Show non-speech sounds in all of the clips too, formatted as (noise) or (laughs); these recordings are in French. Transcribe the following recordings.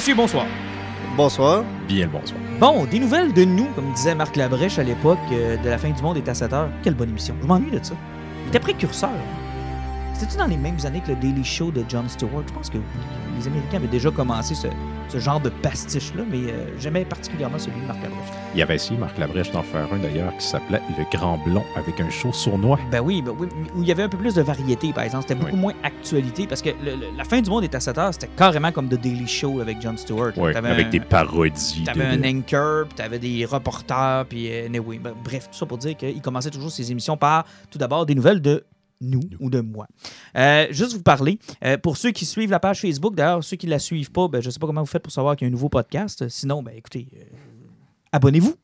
Messieurs, bonsoir. Bonsoir. Bien le bonsoir. Bon, des nouvelles de nous, comme disait Marc Labrèche à l'époque euh, de la fin du monde est à 7 heures. Quelle bonne émission. Je m'ennuie de ça. Il était précurseur. C'était-tu dans les mêmes années que le Daily Show de Jon Stewart? Je pense que. Les Américains avaient déjà commencé ce, ce genre de pastiche-là, mais euh, j'aimais particulièrement celui de Marc Labrèche. Il y avait essayé, Marc Labrèche, d'en faire un d'ailleurs qui s'appelait Le Grand Blond avec un show sournois. Ben oui, ben oui, où il y avait un peu plus de variété, par exemple. C'était beaucoup Oui. moins actualité, parce que le- le- la fin du monde est à 7 heures, c'était carrément comme The Daily Show avec Jon Stewart. T'avais avec un- des parodies. T'avais de- un anchor, puis t'avais des reporters, puis euh, anyway, ben, bref, tout ça pour dire qu'il commençait toujours ses émissions par tout d'abord des nouvelles de nous, ou de moi. Euh, juste vous parler, euh, pour ceux qui suivent la page Facebook, d'ailleurs, ceux qui la suivent pas, ben, je sais pas comment vous faites pour savoir qu'il y a un nouveau podcast. Sinon, ben, écoutez, euh, abonnez-vous.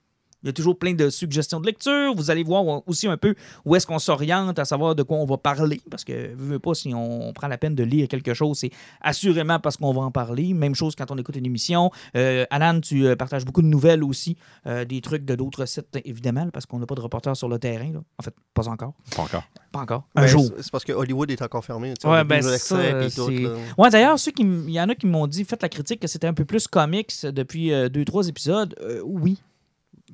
Il y a toujours plein de suggestions de lecture. Vous allez voir aussi un peu où est-ce qu'on s'oriente, à savoir de quoi on va parler. Parce que, veux, veux pas, si on prend la peine de lire quelque chose, c'est assurément parce qu'on va en parler. Même chose quand on écoute une émission. Euh, Alan, tu euh, partages beaucoup de nouvelles aussi, euh, des trucs de d'autres sites, évidemment, parce qu'on n'a pas de reporter sur le terrain. là. En fait, pas encore. Pas encore. Pas encore. Un Ben, jour. c'est- parce que Hollywood est encore fermé. tu sais, Ouais, ben. Ouais, d'ailleurs, ceux qui m- il y en a qui m'ont dit, faites la critique que c'était un peu plus comics depuis euh, deux, trois épisodes. Euh, oui.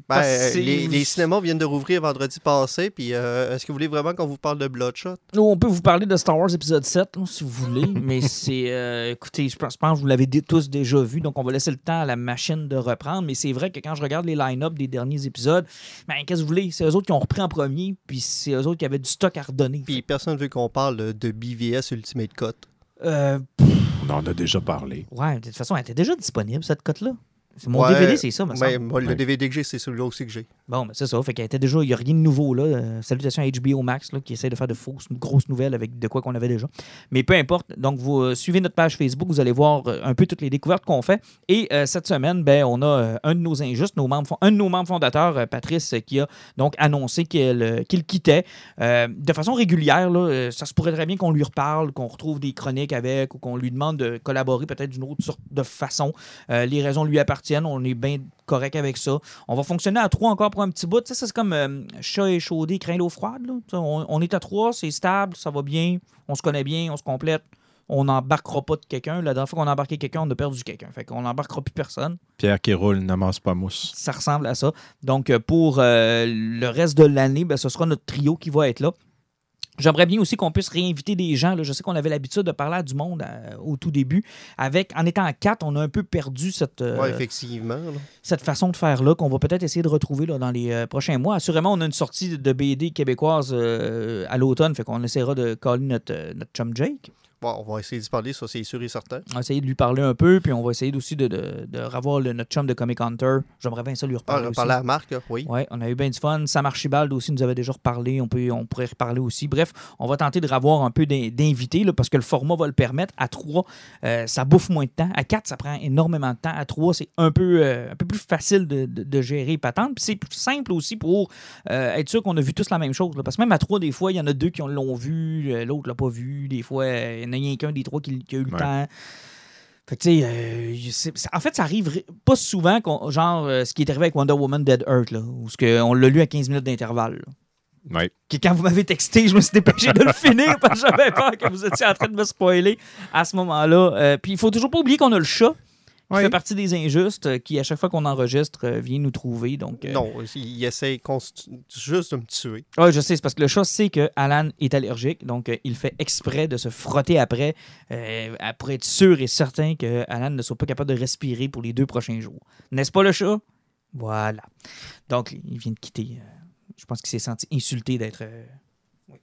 Ben, c'est- les, les cinémas viennent de rouvrir vendredi passé, puis euh, est-ce que vous voulez vraiment qu'on vous parle de Bloodshot? Nous, on peut vous parler de Star Wars épisode 7, là, si vous voulez, (laughs) mais c'est. euh, écoutez, je pense, que vous l'avez tous déjà vu, donc on va laisser le temps à la machine de reprendre. Mais c'est vrai que quand je regarde les line-up des derniers épisodes, ben, qu'est-ce que vous voulez? C'est eux autres qui ont repris en premier, puis c'est eux autres qui avaient du stock à redonner. Puis personne ne veut qu'on parle de- de BVS Ultimate Cut. Euh, On en a déjà parlé. ouais, de toute façon, elle était déjà disponible, cette cote-là. C'est Mon Ouais, DVD, c'est ça, me Ben, moi, le Ouais. DVD que j'ai, c'est celui-là aussi que j'ai. Bon, ben c'est ça. Fait qu'elle était déjà. Il n'y a rien de nouveau là. Euh, salutations à HBO Max là, qui essaie de faire de fausses, grosses nouvelles avec de quoi qu'on avait déjà. Mais peu importe. Donc, vous euh, suivez notre page Facebook, vous allez voir euh, un peu toutes les découvertes qu'on fait. Et cette semaine, ben, on a un de nos injustes, nos membres, un de nos membres fondateurs, Patrice, qui a donc annoncé qu'il qu'il quittait de façon régulière. Là, ça se pourrait très bien qu'on lui reparle, qu'on retrouve des chroniques avec ou qu'on lui demande de collaborer peut-être d'une autre sorte de façon. Les raisons lui appartiennent. On est bien correct avec ça. On va fonctionner à trois encore pour un petit bout. Tu sais, ça, c'est comme euh, chat échaudé, craint l'eau froide. là. On est à trois, c'est stable, ça va bien, on se connaît bien, on se complète. On n'embarquera pas de quelqu'un. La dernière fois qu'on a embarqué quelqu'un, on a perdu quelqu'un. Fait qu'on n'embarquera plus personne. Pierre qui roule n'amasse pas mousse. Ça ressemble à ça. Donc, euh, pour euh, le reste de l'année, ben, ce sera notre trio qui va être là. J'aimerais bien aussi qu'on puisse réinviter des gens. là. Je sais qu'on avait l'habitude de parler à du monde euh, au tout début. Avec, en étant à quatre, on a un peu perdu cette, euh, Ouais, effectivement. là. cette façon de faire là qu'on va peut-être essayer de retrouver là, dans les euh, prochains mois. Assurément, on a une sortie de BD québécoise à l'automne, fait qu'on essaiera de caller notre, notre chum Jake. Bon, on va essayer d'y parler, ça c'est sûr et certain. On va essayer de lui parler un peu, puis on va essayer aussi de, de, de revoir le- notre chum de Comic Hunter. J'aimerais bien ça lui Ah, reparler on aussi. à Marc, oui. Ouais, on a eu bien du fun. Sam Archibald aussi nous avait déjà reparlé. On, peut, on pourrait reparler aussi. Bref, on va tenter de revoir un peu d'in- d'invités parce que le format va le permettre. À trois, euh, ça bouffe moins de temps. À quatre, ça prend énormément de temps. À trois, c'est un peu, euh, un peu plus facile de, de- de gérer les patentes. Puis c'est plus simple aussi pour euh, être sûr qu'on a vu tous la même chose. là. Parce que même à trois, des fois, il y en a deux qui ont- l'ont vu, euh, l'autre l'a pas vu. Des fois, il y en a rien qu'un des trois qui, qui a eu le Ouais. temps. Fait que, tu sais, euh, en fait, ça arrive pas souvent, genre euh, ce qui est arrivé avec Wonder Woman Dead Earth, là, où ce que, on l'a lu à 15 minutes d'intervalle. là. Ouais. que quand vous m'avez texté, je me suis dépêché de le finir parce que j'avais peur que vous étiez en train de me spoiler à ce moment-là. Euh, puis il faut toujours pas oublier qu'on a le chat. Qui Ouais. fait partie des injustes, euh, qui à chaque fois qu'on enregistre euh, vient nous trouver. Donc, euh, Non, il essaie juste de me tuer. Ouais, je sais, c'est parce que le chat sait que Alan est allergique, donc euh, il fait exprès de se frotter après euh, pour être sûr et certain que Alan ne soit pas capable de respirer pour les deux prochains jours. N'est-ce pas le chat? Voilà. Donc, il vient de quitter. je pense qu'il s'est senti insulté d'être oui,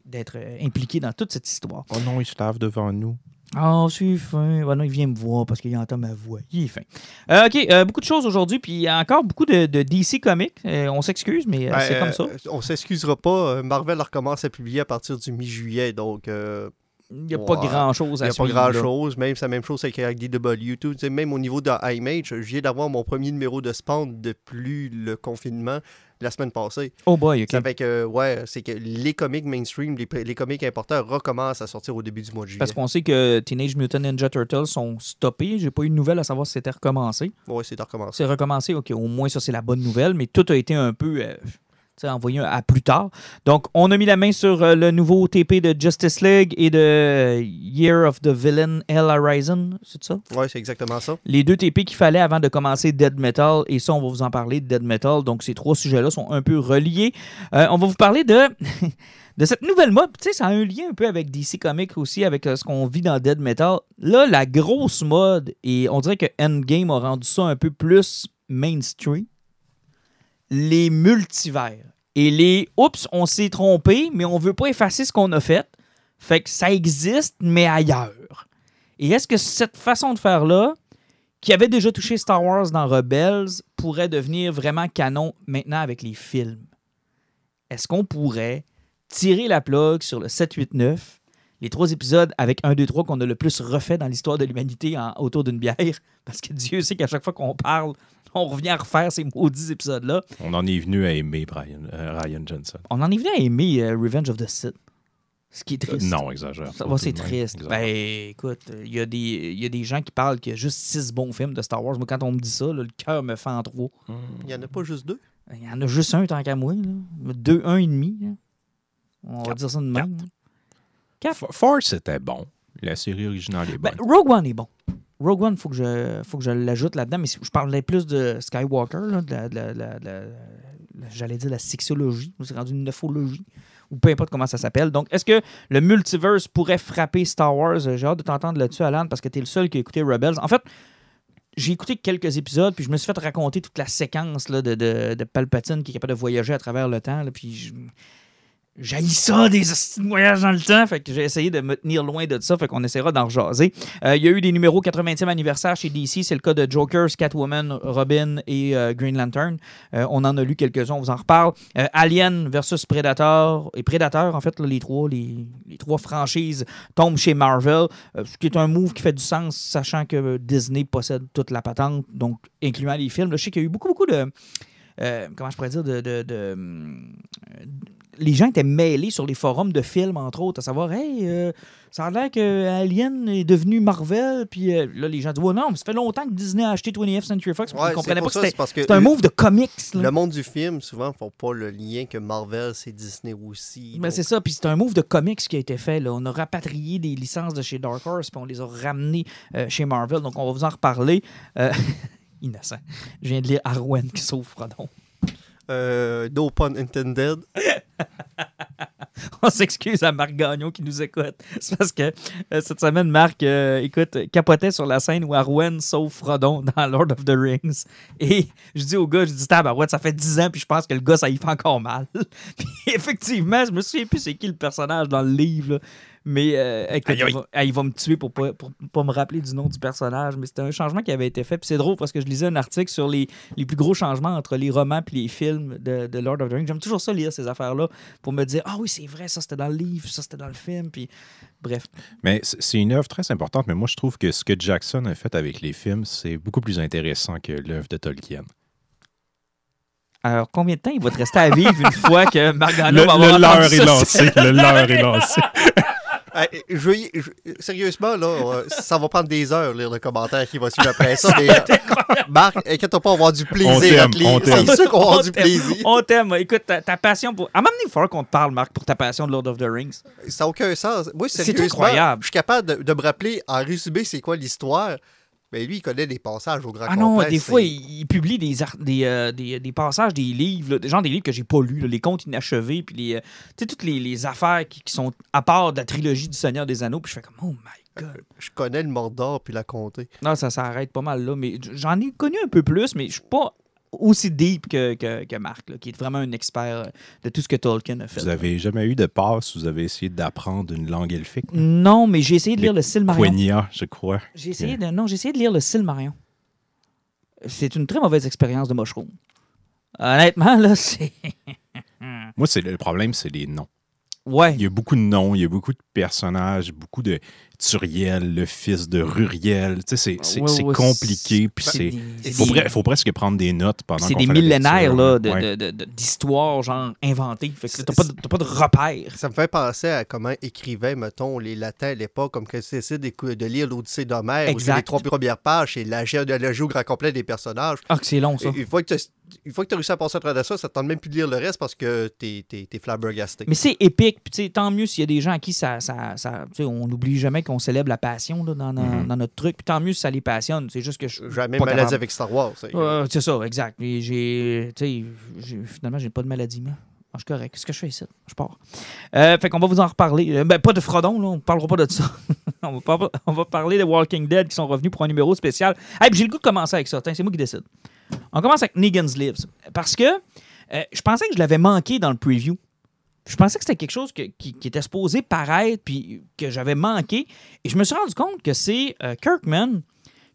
d'être euh, impliqué dans toute cette histoire. Oh non, il se lave devant nous. Ah, c'est fin. Ouais, non, il vient me voir parce qu'il entend ma voix. Il est fin. Euh, OK, euh, beaucoup de choses aujourd'hui, puis il y a encore beaucoup de, de DC Comics. Euh, on s'excuse, mais Ben, c'est comme ça. On s'excusera pas. Marvel recommence à publier à partir du mi-juillet, donc Il n'y a pas grand-chose il à n'y a pas suivre, grand-chose. Même c'est la même chose avec, avec DW. Tu sais, Même au niveau de Image, je viens d'avoir mon premier numéro de Spawn depuis le confinement la semaine passée. Oh boy, OK. Ça fait que, ouais, c'est que les comics mainstream, les, les comics importants recommencent à sortir au début du mois de juillet. Parce qu'on sait que Teenage Mutant Ninja Turtles sont stoppés. J'ai pas eu de nouvelles à savoir si c'était recommencé. Ouais, c'est de recommencer. C'est recommencé, OK, au moins ça c'est la bonne nouvelle, mais tout a été un peu euh, envoyé à plus tard. Donc, on a mis la main sur euh, le nouveau TP de Justice League et de euh, Year of the Villain Hell Horizon, c'est ça? Ouais, c'est exactement ça. Les deux TP qu'il fallait avant de commencer Dead Metal, et ça, on va vous en parler de Dead Metal. Donc, ces trois sujets-là sont un peu reliés. Euh, on va vous parler de, (laughs) de cette nouvelle mode. Tu sais, ça a un lien un peu avec DC Comics aussi, avec euh, ce qu'on vit dans Dead Metal. Là, la grosse mode, et on dirait que Endgame a rendu ça un peu plus mainstream, les multivers. Et les oups, on s'est trompé, mais on veut pas effacer ce qu'on a fait. Fait que ça existe, mais ailleurs. Et est-ce que cette façon de faire-là, qui avait déjà touché Star Wars dans Rebels, pourrait devenir vraiment canon maintenant avec les films? Est-ce qu'on pourrait tirer la plug sur le 7-8-9, les trois épisodes avec 1, 2, 3 qu'on a le plus refait dans l'histoire de l'humanité autour d'une bière? (laughs) Parce que Dieu sait qu'à chaque fois qu'on parle, on revient à refaire ces maudits épisodes-là. On en est venu à aimer Brian, euh, Ryan Johnson. On en est venu à aimer euh, Revenge of the Sith. Ce qui est Euh, triste. non, exagère. Ça c'est triste. Exagère. Ben, écoute, il y, a des- il y a des gens qui parlent qu'il y a juste six bons films de Star Wars. Moi, quand on me dit ça, là, le cœur me fait en trois. Il n'y en a pas juste deux? Il y en a juste un tant qu'à moi. Là. Deux, un et demi. là. On va dire ça de même. Quatre. Force était bon. La série originale est Ben, bonne. Rogue One est bon. Rogue One, il faut que je, faut que je l'ajoute là-dedans, mais je parlais plus de Skywalker, là, de la- de la- de la- j'allais dire la sexologie, c'est rendu une nephologie, ou peu importe comment ça s'appelle. Donc, est-ce que le multiverse pourrait frapper Star Wars? J'ai hâte de t'entendre là-dessus, Alan, parce que tu es le seul qui a écouté Rebels. En fait, j'ai écouté quelques épisodes, puis je me suis fait raconter toute la séquence là, de, de, de Palpatine qui est capable de voyager à travers le temps, là, puis je- J'haïs ça, des voyages dans le temps. Fait que j'ai essayé de me tenir loin de ça. Fait qu'on essaiera d'en rejaser. Euh, Il y a eu des numéros 80e anniversaire chez DC. C'est le cas de Jokers, Catwoman, Robin et euh, Green Lantern. Euh, on en a lu quelques-uns, on vous en reparle. Alien versus Predator. Et Predator, en fait, les, trois, les, trois franchises tombent chez Marvel. ce qui est un move qui fait du sens, sachant que Disney possède toute la patente, donc incluant les films. Je sais qu'il y a eu beaucoup, beaucoup de. comment je pourrais dire de, hum, les gens étaient mêlés sur les forums de films, entre autres, à savoir, hey, euh, ça a l'air que Alien est devenu Marvel, puis euh, là, les gens disent, ouais, non, mais ça fait longtemps que Disney a acheté 20th Century Fox, Ouais, ils comprenaient pas ça, c'était c'est parce que c'était un move de comics. là. Le monde du film, souvent, font pas le lien que Marvel, c'est Disney aussi. Ben, donc- c'est ça, puis c'est un move de comics qui a été fait. Là. On a rapatrié des licences de chez Dark Horse, puis on les a ramenées euh, chez Marvel, donc on va vous en reparler. (laughs) Innocent. Je viens de lire Arwen qui sauve Frodon. No pun intended. (laughs) (laughs) On s'excuse à Marc Gagnon qui nous écoute. (laughs) C'est parce que euh, cette semaine, Marc, euh, écoute, capotait sur la scène où Arwen sauve Frodon (laughs) dans Lord of the Rings. Et je dis au gars, je dis, tabarouette, ça fait 10 ans, puis je pense que le gars, ça y fait encore mal. puis effectivement, je me souviens plus c'est qui le personnage dans le livre. Mais euh, écoute, Aïe, aïe. Il, va, il va me tuer pour pas, pour pas me rappeler du nom du personnage. Mais c'était un changement qui avait été fait. Puis c'est drôle parce que je lisais un article sur les, les plus gros changements entre les romans et les films de, de Lord of the Rings. J'aime toujours ça lire ces affaires-là pour me dire Ah oui, c'est vrai, ça c'était dans le livre, ça c'était dans le film. Puis bref. Mais c'est une œuvre très importante, mais moi, je trouve que ce que Jackson a fait avec les films, c'est beaucoup plus intéressant que l'œuvre de Tolkien. Alors, combien de temps il va te rester à vivre une fois que Margano Le, va avoir le leurre est lancé. Le leurre est lancé. (laughs) Je je- sérieusement, là, euh, ça va prendre des heures lire le commentaire qui va suivre après ça. mais, euh, Marc, inquiète-toi pas, on va avoir du plaisir on t'aime. C'est sûr qu'on va avoir du plaisir. On t'aime. Écoute, ta, ta passion pour. À un moment donné, il falloir qu'on te parle, Marc, pour ta passion de Lord of the Rings. Ça n'a aucun sens. Moi, C'est incroyable. Je suis capable de, de me rappeler en résumé c'est quoi l'histoire. Mais lui, il connaît des passages au grand Ah non, complet, des fois, il, il publie des, des, euh, des, des passages, des livres, là, des genre des livres que j'ai pas lus, là, les contes inachevés, puis les, euh, tu sais, toutes les, les affaires qui, qui sont à part de la trilogie du Seigneur des Anneaux, puis je fais comme, oh my god. Je connais le Mordor puis la comté. Non, ça s'arrête pas mal là, mais j'en ai connu un peu plus, mais je suis pas aussi deep que, que, que Marc, là, qui est vraiment un expert de tout ce que Tolkien a fait. Vous avez jamais eu de passe, vous avez essayé d'apprendre une langue elfique? Non, mais j'ai essayé de lire le Silmarillion. Quenya, je crois. J'ai essayé de non, j'ai essayé de lire le Silmarillion. C'est une très mauvaise expérience de mushroom. Honnêtement là, c'est (laughs) Moi, c'est le problème, c'est les noms. ouais. Il y a beaucoup de noms, il y a beaucoup de personnages, beaucoup de Turiel, le fils de Ruriel. Tu sais, c'est- Ouais, ouais, compliqué, puis c'est des- faut, des- pre- faut presque prendre des notes pendant c'est des fait millénaires lecture, là, de- Ouais. de- de- de- d'histoires genre inventées. Fait que t'as pas, de- pas de repères. Ça me fait penser à comment écrivaient, mettons, les latins à l'époque, comme que c'est d'écou- de lire l'Odyssée d'Homère, où les trois premières pages, c'est la généalogie au grand complet des personnages. Ah, que c'est long ça. Et Une fois que tu une fois que tu as réussi à passer à travers ça, ça te tente même plus de lire le reste parce que t'es es, es flabbergasté. Mais c'est épique. Puis, tu sais, tant mieux s'il y a des gens à qui ça. ça, on n'oublie jamais qu'on célèbre la passion là, dans, dans- Mhm. dans notre truc. Puis tant mieux si ça les passionne. C'est juste que je. J'ai la même maladie avec Star Wars. c'est- ça, exact. J'ai. Finalement, j'ai pas de maladie, moi. Ah, je suis correct. Qu'est-ce que je fais ici? Je pars. Euh, fait qu'on va vous en reparler. Euh, Ben, pas de Frodon, là. On parlera pas de ça. (laughs) on, va pas- on va parler de Walking Dead qui sont revenus pour un numéro spécial. Hey, j'ai le goût de commencer avec ça. C'est moi qui décide. On commence avec Negan's Lives. Parce que euh, je pensais que je l'avais manqué dans le preview. Je pensais que c'était quelque chose que- qui, qui était supposé paraître, puis que j'avais manqué. Et je me suis rendu compte que c'est euh, Kirkman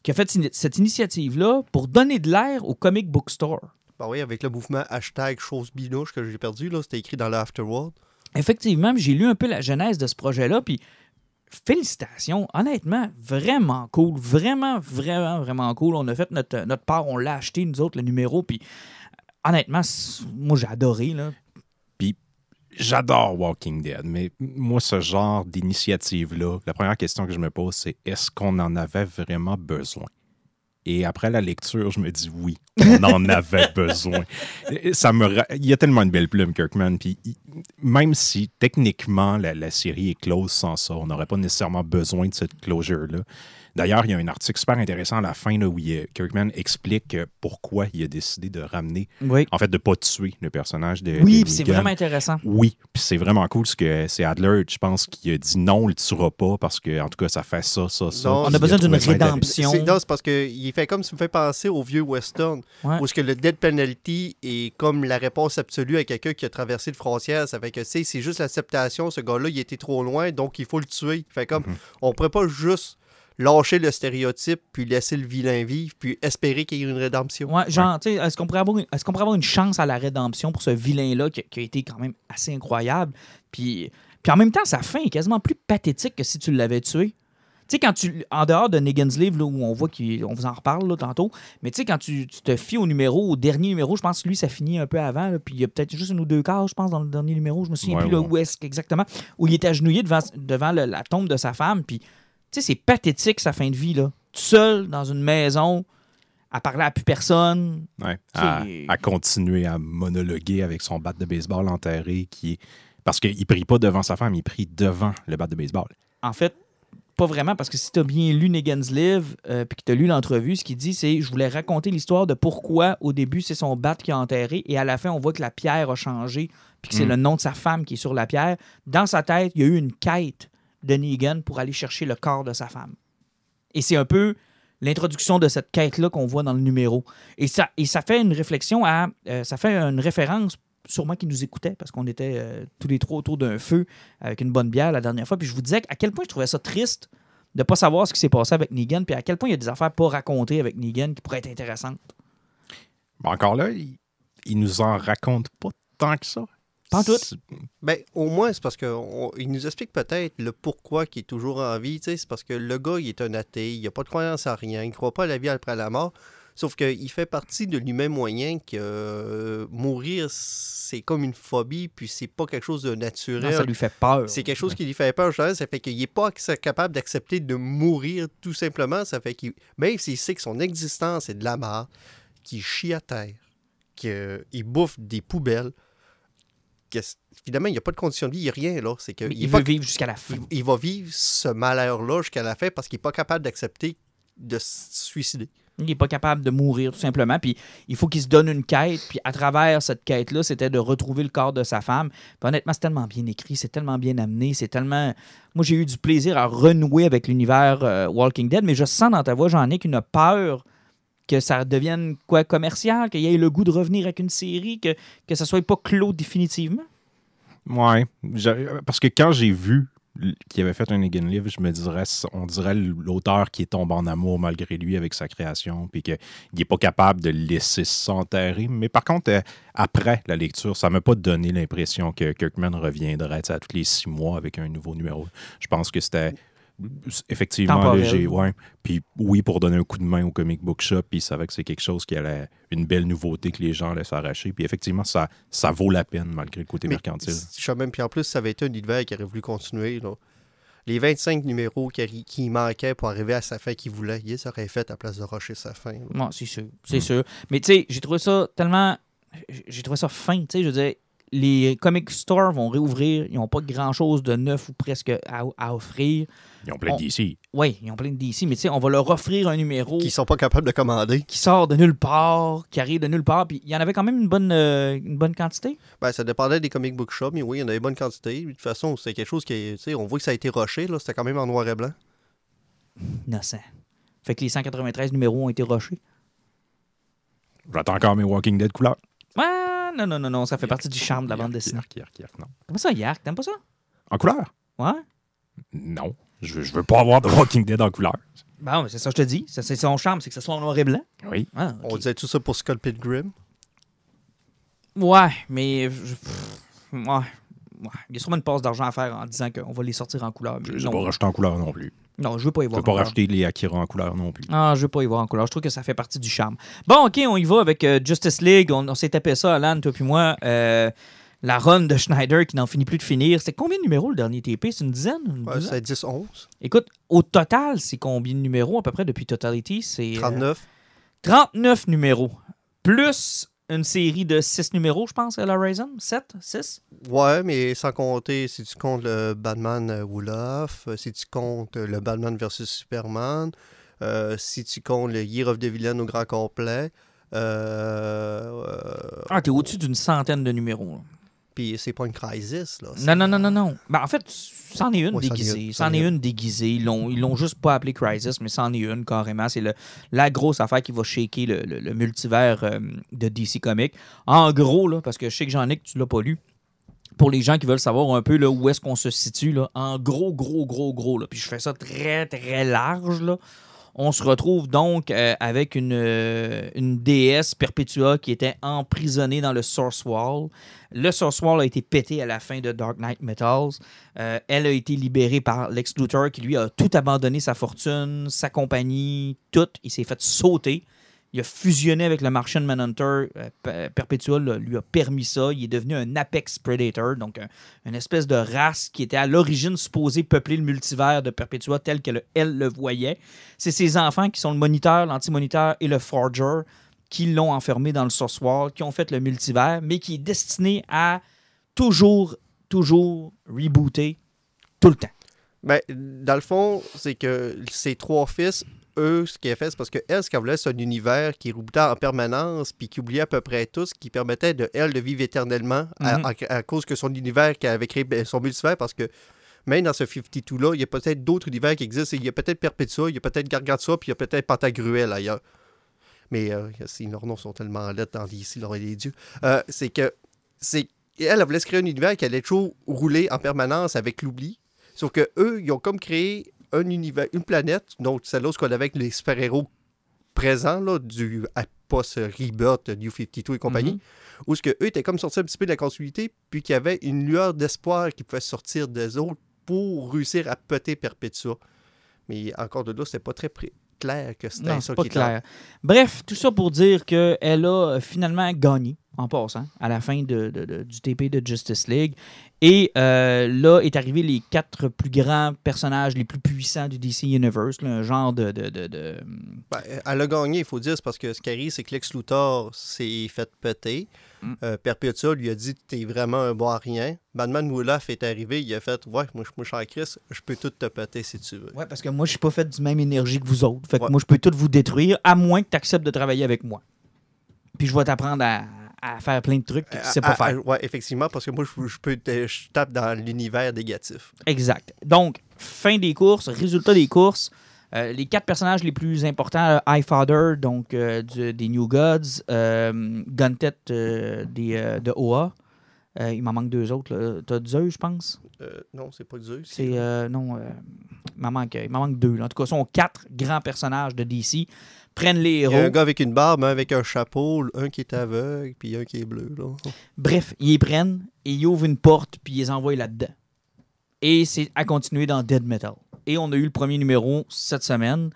qui a fait cette initiative-là pour donner de l'air au comic book store. Ben oui, avec le mouvement hashtag chose binouche que j'ai perdu, là, c'était écrit dans l'Afterworld. Effectivement, j'ai lu un peu la genèse de ce projet-là, puis félicitations. Honnêtement, vraiment cool. Vraiment, vraiment, vraiment cool. On a fait notre, notre part, on l'a acheté, nous autres, le numéro, puis honnêtement, moi, j'ai adoré. Là. J'adore Walking Dead, mais moi, ce genre d'initiative-là, la première question que je me pose, c'est est-ce qu'on en avait vraiment besoin? Et après la lecture, je me dis oui, on en (laughs) avait besoin. Ça me Il y a tellement de belles plumes, Kirkman. Puis même si techniquement la, la série est close sans ça, on n'aurait pas nécessairement besoin de cette closure-là. D'ailleurs, il y a un article super intéressant à la fin là, où il, Kirkman explique euh, pourquoi il a décidé de ramener, Oui. en fait, de ne pas tuer le personnage de. Oui, c'est vraiment intéressant. Oui, puis c'est vraiment cool parce que c'est Adler, je pense, qui a dit non, on le tuera pas parce que, en tout cas, ça fait ça, ça, ça. Non, On a besoin d'une rédemption. C'est non, c'est parce qu'il fait comme ça me fait penser au vieux western, Ouais. où ce que le dead penalty est comme la réponse absolue à quelqu'un qui a traversé de frontière. Ça fait que c'est juste l'acceptation. Ce gars-là, il était trop loin, donc il faut le tuer. Fait comme Mhm. on pourrait pas juste lâcher le stéréotype puis laisser le vilain vivre puis espérer qu'il y ait une rédemption. Ouais, genre, tu sais, est-ce qu'on pourrait, avoir une- est-ce qu'on pourrait avoir une chance à la rédemption pour ce vilain-là qui, qui a été quand même assez incroyable? Puis, puis en même temps, sa fin est quasiment plus pathétique que si tu l'avais tué. Tu sais, quand tu. En dehors de Negan's Live, là, où on voit qu'on vous en reparle là, tantôt, mais tu sais, quand tu, tu te fies au numéro, au dernier numéro, je pense que lui, ça finit un peu avant, là, puis il y a peut-être juste une ou deux cases, je pense, dans le dernier numéro, je me souviens Ouais, plus là, ouais. où est-ce exactement, où il était agenouillé devant, devant le- la tombe de sa femme, puis tu sais, c'est pathétique sa fin de vie, là. Tout seul, dans une maison, à parler à plus personne, Ouais, à, continuer à monologuer avec son bat de baseball enterré qui est. Parce qu'il prie pas devant sa femme, il prie devant le bat de baseball. En fait, pas vraiment, parce que si tu as bien lu Negan's Live euh, puis que tu as lu l'entrevue, ce qu'il dit, c'est je voulais raconter l'histoire de pourquoi au début c'est son bat qui a enterré et à la fin on voit que la pierre a changé puis que c'est Mm. le nom de sa femme qui est sur la pierre. Dans sa tête, il y a eu une quête de Negan pour aller chercher le corps de sa femme. Et c'est un peu l'introduction de cette quête-là qu'on voit dans le numéro. Et ça, fait une réflexion à. euh, ça fait une référence, sûrement qui nous écoutait, parce qu'on était euh, tous les trois autour d'un feu avec une bonne bière la dernière fois. Puis je vous disais à quel point je trouvais ça triste de ne pas savoir ce qui s'est passé avec Negan, puis à quel point il y a des affaires pas racontées avec Negan qui pourraient être intéressantes. Bon, encore là, il, il nous en raconte pas tant que ça. Pas tout. Ben, au moins, c'est parce qu'il nous explique peut-être le pourquoi qu'il est toujours en vie. C'est parce que le gars, il est un athée, il n'a pas de croyance à rien, il ne croit pas à la vie après la mort. Sauf qu'il fait partie de lui-même moyen que euh, mourir, c'est comme une phobie, puis c'est pas quelque chose de Non, naturel. ça lui fait peur. C'est quelque chose qui lui fait peur, je. Ça fait qu'il n'est pas capable d'accepter de mourir tout simplement. Ça fait qu'il. Même s'il sait que son existence est de la mort, qu'il chie à terre, qu'il bouffe des poubelles, finalement, il n'y a pas de condition de vie, il n'y a rien là. C'est que Mais il, veut vivre jusqu'à la fin. il- il va vivre ce malheur-là jusqu'à la fin parce qu'il n'est pas capable d'accepter de se suicider. Il n'est pas capable de mourir, tout simplement. Puis il faut qu'il se donne une quête. Puis à travers cette quête-là, c'était de retrouver le corps de sa femme. Puis honnêtement, c'est tellement bien écrit, c'est tellement bien amené, c'est tellement. Moi, j'ai eu du plaisir à renouer avec l'univers euh, Walking Dead, mais je sens dans ta voix, Jean-Nic, une peur que ça devienne quoi commercial, qu'il y ait le goût de revenir avec une série, que, que ça soit pas clos définitivement? Ouais. Parce que quand j'ai vu qu'il avait fait un Negan Live, je me dirais, on dirait l'auteur qui est tombé en amour malgré lui avec sa création, puis qu'il n'est pas capable de laisser s'enterrer. Mais par contre, euh, après la lecture, ça m'a pas donné l'impression que Kirkman reviendrait à tous les six mois avec un nouveau numéro. Je pense que c'était effectivement Temporel. léger. Ouais. Puis oui, pour donner un coup de main au comic book shop, puis il savait que c'est quelque chose qui allait une belle nouveauté que les gens allaient s'arracher. Puis effectivement, ça, ça vaut la peine malgré le côté Mais mercantile. je sais même, puis en plus, ça avait été un univers qui aurait voulu continuer. là. Les 25 numéros qui, qui manquaient pour arriver à sa fin qu'il voulait, il aurait fait à place de rusher sa fin. Non, c'est sûr. C'est sûr. Mais tu sais, j'ai trouvé ça tellement. J'ai trouvé ça fin. Tu sais, je veux dire, les comic stores vont réouvrir. Ils n'ont pas grand-chose de neuf ou presque à, à offrir. Ils ont plein on- d'ici. Oui, ils ont plein de DC, mais tu sais, on va leur offrir un numéro Qui sont pas capables de commander. qui sort de nulle part, qui arrive de nulle part. Puis il y en avait quand même une bonne, euh, une bonne quantité. Ben, ça dépendait des comic book shops, mais oui, il y en avait bonne quantité. De toute façon, c'était quelque chose qui, est- tu sais, on voit que ça a été rushé, là, c'était quand même en noir et blanc. Innocent. Fait que les 193 numéros ont été rushés. J'attends encore mes Walking Dead couleurs. Ah, non, non, non, non, ça fait partie du charme de la bande Yark, dessinée. yark, yark, yark, non. Comment ça, Yark? T'aimes pas ça? En couleur? Ouais? Non. Je veux, je veux pas avoir de Walking Dead en couleur. Bon, c'est ça que je te dis. C'est son charme, c'est que ce soit en noir et blanc. Oui. Ah. On disait tout ça pour Scott Pilgrim? Ouais, mais. je- pff, ouais. ouais. Il y a sûrement une passe d'argent à faire en disant qu'on va les sortir en couleur. Je les ai non. pas rachetés en couleur non plus. non, je veux pas y Je voir. peux pas en couleur. racheter les Akira en couleur non plus. Ah, je veux pas y voir en couleur. Je trouve que ça fait partie du charme. Bon, OK, on y va avec euh, Justice League. On, on s'est tapé ça, Alan, toi puis moi. Euh, la run de Schneider qui n'en finit plus de finir. C'était combien de numéros le dernier TP? C'est une dizaine? Une Ouais, dizaine? c'est 10-11, Écoute, au total, c'est combien de numéros à peu près depuis Totality? C'est euh, 39. 39 numéros. Plus une série de 6 numéros, je pense, à l'Horizon. 7? 6? Ouais, mais sans compter si tu comptes le Batman euh, Wolof, euh, si tu comptes le Batman versus Superman, euh, si tu comptes le Year of the Villain au grand complet. Euh, euh, Ah, t'es au-dessus d'une centaine de numéros. là. Puis c'est pas une crisis, là. Non, non, non, non, non. Ben, en fait, c'en est une Ouais, déguisée. C'en est est une déguisée. Ils l'ont, ils l'ont juste pas appelé Crisis, mais c'en est une carrément. C'est le, la grosse affaire qui va shaker le, le- le multivers euh, de DC Comics. En gros, là, parce que je sais que j'en ai que tu l'as pas lu. Pour les gens qui veulent savoir un peu là, où est-ce qu'on se situe, là, en gros, gros, gros, gros, là, puis je fais ça très, très large, là, on se retrouve donc euh, avec une, euh, une déesse Perpetua qui était emprisonnée dans le Source Wall. Le Source Wall a été pété à la fin de Dark Knight Metals. Euh, elle a été libérée par Lex Luthor qui lui a tout abandonné, sa fortune, sa compagnie, tout. Il s'est fait sauter. Il a fusionné avec le Martian Manhunter. Euh, lui a permis ça. Il est devenu un Apex Predator, donc un- une espèce de race qui était à l'origine supposée peupler le multivers de Perpetua tel qu'elle elle le voyait. C'est ses enfants qui sont le moniteur, l'anti-moniteur et le forger qui l'ont enfermé dans le Source Wall, qui ont fait le multivers, mais qui est destiné à toujours, toujours rebooter tout le temps. Ben, dans le fond, c'est que ses trois fils, eux, ce qu'ils a fait, c'est parce que elle, ce qu'elle voulait, c'est un univers qui rebootait en permanence, puis qui oubliait à peu près tout, ce qui permettait de elle de vivre éternellement à, Mhm. à- à cause que son univers qu'elle avait créé, ben, son multivers, parce que même dans ce 52-là, il y a peut-être d'autres univers qui existent. Il y a peut-être Perpetua, il y a peut-être Gargantua, puis il y a peut-être Pantagruel ailleurs. Mais euh, si leurs noms sont tellement lettres dans ici, les dieux. Euh, c'est que c'est elle, elle voulait se créer un univers qui allait toujours rouler en permanence avec l'oubli. Sauf que eux, ils ont comme créé un univers, une planète, donc celle-là, ce qu'on avait avec les super-héros présents, là, du à post-rebirth, New 52 et compagnie, Mhm. où ce que eux étaient comme sortis un petit peu de la continuité, puis qu'il y avait une lueur d'espoir qui pouvait sortir des autres pour réussir à péter Perpetua. Mais encore de là, c'était pas très clair que c'était ça pas qui était- clair. Bref, tout ça pour dire qu'elle a euh, finalement gagné, en passant, à la fin de- de- de- du TP de Justice League. Et euh, là est arrivé les quatre plus grands personnages les plus puissants du DC Universe, là, un genre de... de, Ben, elle a gagné, il faut dire, c'est parce que ce qui arrive, c'est que Lex Luthor s'est fait péter. Mm. Euh, Perpetua lui a dit T'es vraiment un bon à rien. Batman Moulaf est arrivé, il a fait Ouais, moi, je- moi je suis en crise, je peux tout te péter si tu veux. Ouais, parce que moi, je suis pas fait du même énergie que vous autres. Fait que Ouais. moi, je peux tout vous détruire, à moins que tu acceptes de travailler avec moi. Puis je vais t'apprendre à, à faire plein de trucs que tu sais pas faire. ouais, effectivement, parce que moi, je, je peux te- je tape dans l'univers négatif. Exact. Donc, fin des courses, résultat des courses. euh, les quatre personnages les plus importants, euh, Highfather, donc euh, du- des New Gods, euh, Guntet euh, des, euh, de OA. Euh, il m'en manque deux autres. là. T'as Zeus, je pense? Euh, non, c'est pas Zeus. C'est. euh, non, euh, il m'en manque, il m'en manque deux. là. En tout cas, ce sont quatre grands personnages de DC. Prennent les Il y héros. a un gars avec une barbe, un avec un chapeau, un qui est aveugle, puis un qui est bleu. Là. Bref, ils les prennent et ils ouvrent une porte puis ils les envoient là-dedans. Et c'est à continuer dans Dead Metal. Et on a eu le premier numéro cette semaine.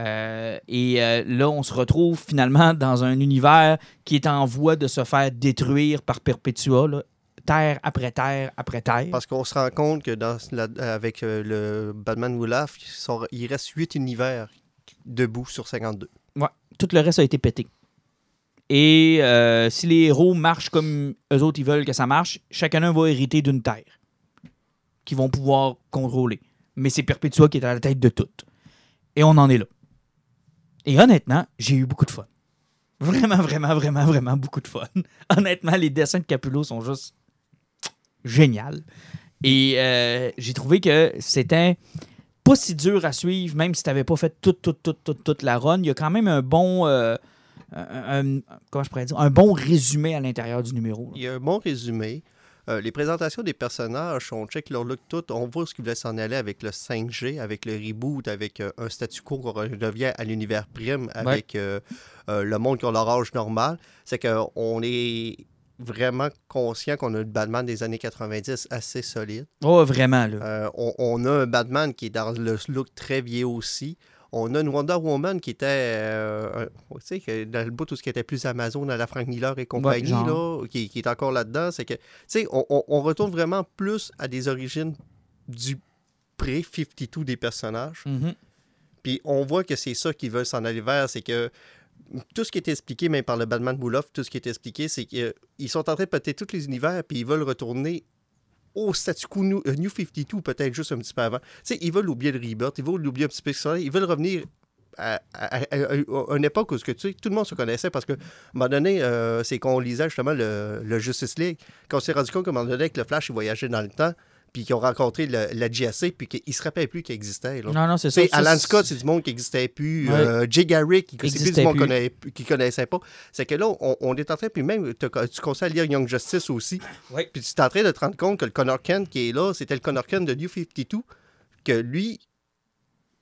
Euh, et euh, là, on se retrouve finalement dans un univers qui est en voie de se faire détruire par Perpetua, là. Terre après terre après terre. Parce qu'on se rend compte que dans la- avec euh, le Batman Wolaf, il, reste 8 univers debout sur 52. Tout le reste a été pété. Et euh, si les héros marchent comme eux autres ils veulent que ça marche, chacun va hériter d'une terre qu'ils vont pouvoir contrôler. Mais c'est Perpetua qui est à la tête de tout. Et on en est là. Et honnêtement, j'ai eu beaucoup de fun. Vraiment, vraiment, vraiment, vraiment beaucoup de fun. (laughs) Honnêtement, les dessins de Capullo sont juste géniaux. Et euh, j'ai trouvé que c'était pas si dur à suivre, même si tu n'avais pas fait toute, toute, toute, toute, toute la run. Il y a quand même un bon. euh, un- un- comment je pourrais dire? Un bon résumé à l'intérieur du numéro. là. Il y a un bon résumé. Euh, les présentations des personnages, on check leur look tout, on voit ce qu'ils voulaient s'en aller avec le 5G, avec le reboot, avec euh, un statu quo qu'on revient à l'univers prime, avec euh, le monde qui a leur âge normal. C'est qu'on est vraiment conscient qu'on a un Batman des années 90 assez solide. Oh, vraiment, là. Euh, on, on a un Batman qui est dans le look très vieux aussi. On a une Wonder Woman qui était, euh, tu sais, que dans le bout, tout ce qui était plus Amazon à la Frank Miller et compagnie, genre. là, qui, qui est encore là-dedans. C'est que, tu sais, on, on- on retourne vraiment plus à des origines du pré-52 des personnages. Mhm. Puis on voit que c'est ça qu'ils veulent s'en aller vers, c'est que tout ce qui est expliqué, même par le Batman Bouloff, tout ce qui est expliqué, c'est qu'ils sont en train de péter tous les univers, puis ils veulent retourner au statu quo New, euh, New 52, peut-être juste un petit peu avant. Ils veulent oublier le Rebirth, ils veulent oublier un petit peu ça, ils veulent revenir à, une époque où ce que, tu sais, tout le monde se connaissait, parce que, un moment donné, euh, c'est qu'on lisait justement le, le Justice League, qu'on s'est rendu compte qu'à un moment donné, que le Flash, il voyageait dans le temps, puis qu'ils ont rencontré le- la GSC, puis qu'ils ne se rappelaient plus qu'il existait. là. Non, non, c'est ça. Alan Scott, c'est du monde qui n'existait plus. Ouais. Euh, Jay Garrick, qui c'est plus du monde plus. connaît- qui connaissait pas. C'est que là, on, on est en train, puis même, tu conseilles à lire Young Justice aussi. Ouais. Puis tu es en train de te rendre compte que le Connor Kent qui est là, c'était le Connor Kent de New 52, que lui,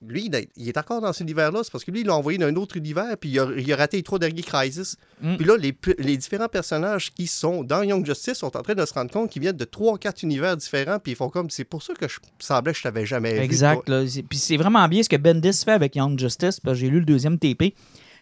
lui, il est- encore dans cet univers-là. C'est parce que lui, il l'a envoyé dans un autre univers, puis il a, il a raté les trois derniers Crisis. Mm. Puis là, les, différents personnages qui sont dans Young Justice sont en train de se rendre compte qu'ils viennent de trois, quatre univers différents, puis ils font comme, c'est pour ça que je semblait que je t'avais jamais vu. Exact. là. C'est- Puis c'est vraiment bien ce que Bendis fait avec Young Justice, parce que j'ai lu le deuxième TP.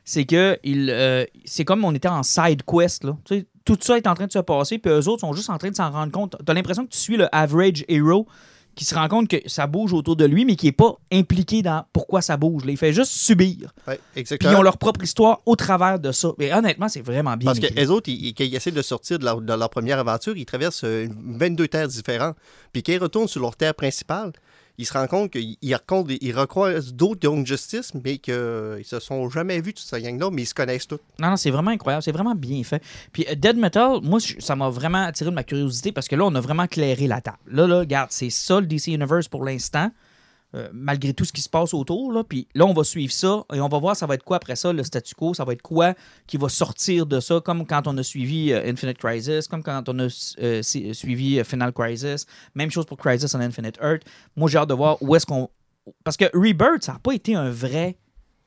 C'est que il, euh, c'est comme on était en side quest. Là. Tu sais, tout ça est en train de se passer, puis eux autres sont juste en train de s'en rendre compte. Tu as l'impression que tu suis le average hero qui se rend compte que ça bouge autour de lui, mais qui n'est pas impliqué dans pourquoi ça bouge. là. Il fait juste subir. Ouais, Puis ils ont leur propre histoire au travers de ça. Mais honnêtement, c'est vraiment bien. Parce que écrit. les autres, ils, quand ils essaient de sortir de leur, de leur première aventure, ils traversent euh, 22 terres différentes. Puis quand ils retournent sur leur terre principale, ils se rendent compte rencontrent- ils recroisent d'autres Young Justice, mais qu'ils se sont jamais vus, toute cette gang-là, mais ils se connaissent tous. Non, c'est vraiment incroyable. C'est vraiment bien fait. Puis euh, Dead Metal, moi, ça m'a vraiment attiré de ma curiosité parce que là, on a vraiment clairé la table. Là, là, regarde, c'est ça le DC Universe pour l'instant, euh, malgré tout ce qui se passe autour. Là. Puis là, on va suivre ça et on va voir ça va être quoi après ça, le statu quo. Ça va être quoi qui va sortir de ça, comme quand on a suivi euh, Infinite Crisis, comme quand on a euh, suivi Final Crisis. Même chose pour Crisis on Infinite Earth. Moi, j'ai hâte de voir où est-ce qu'on. Parce que Rebirth, ça n'a pas été un vrai.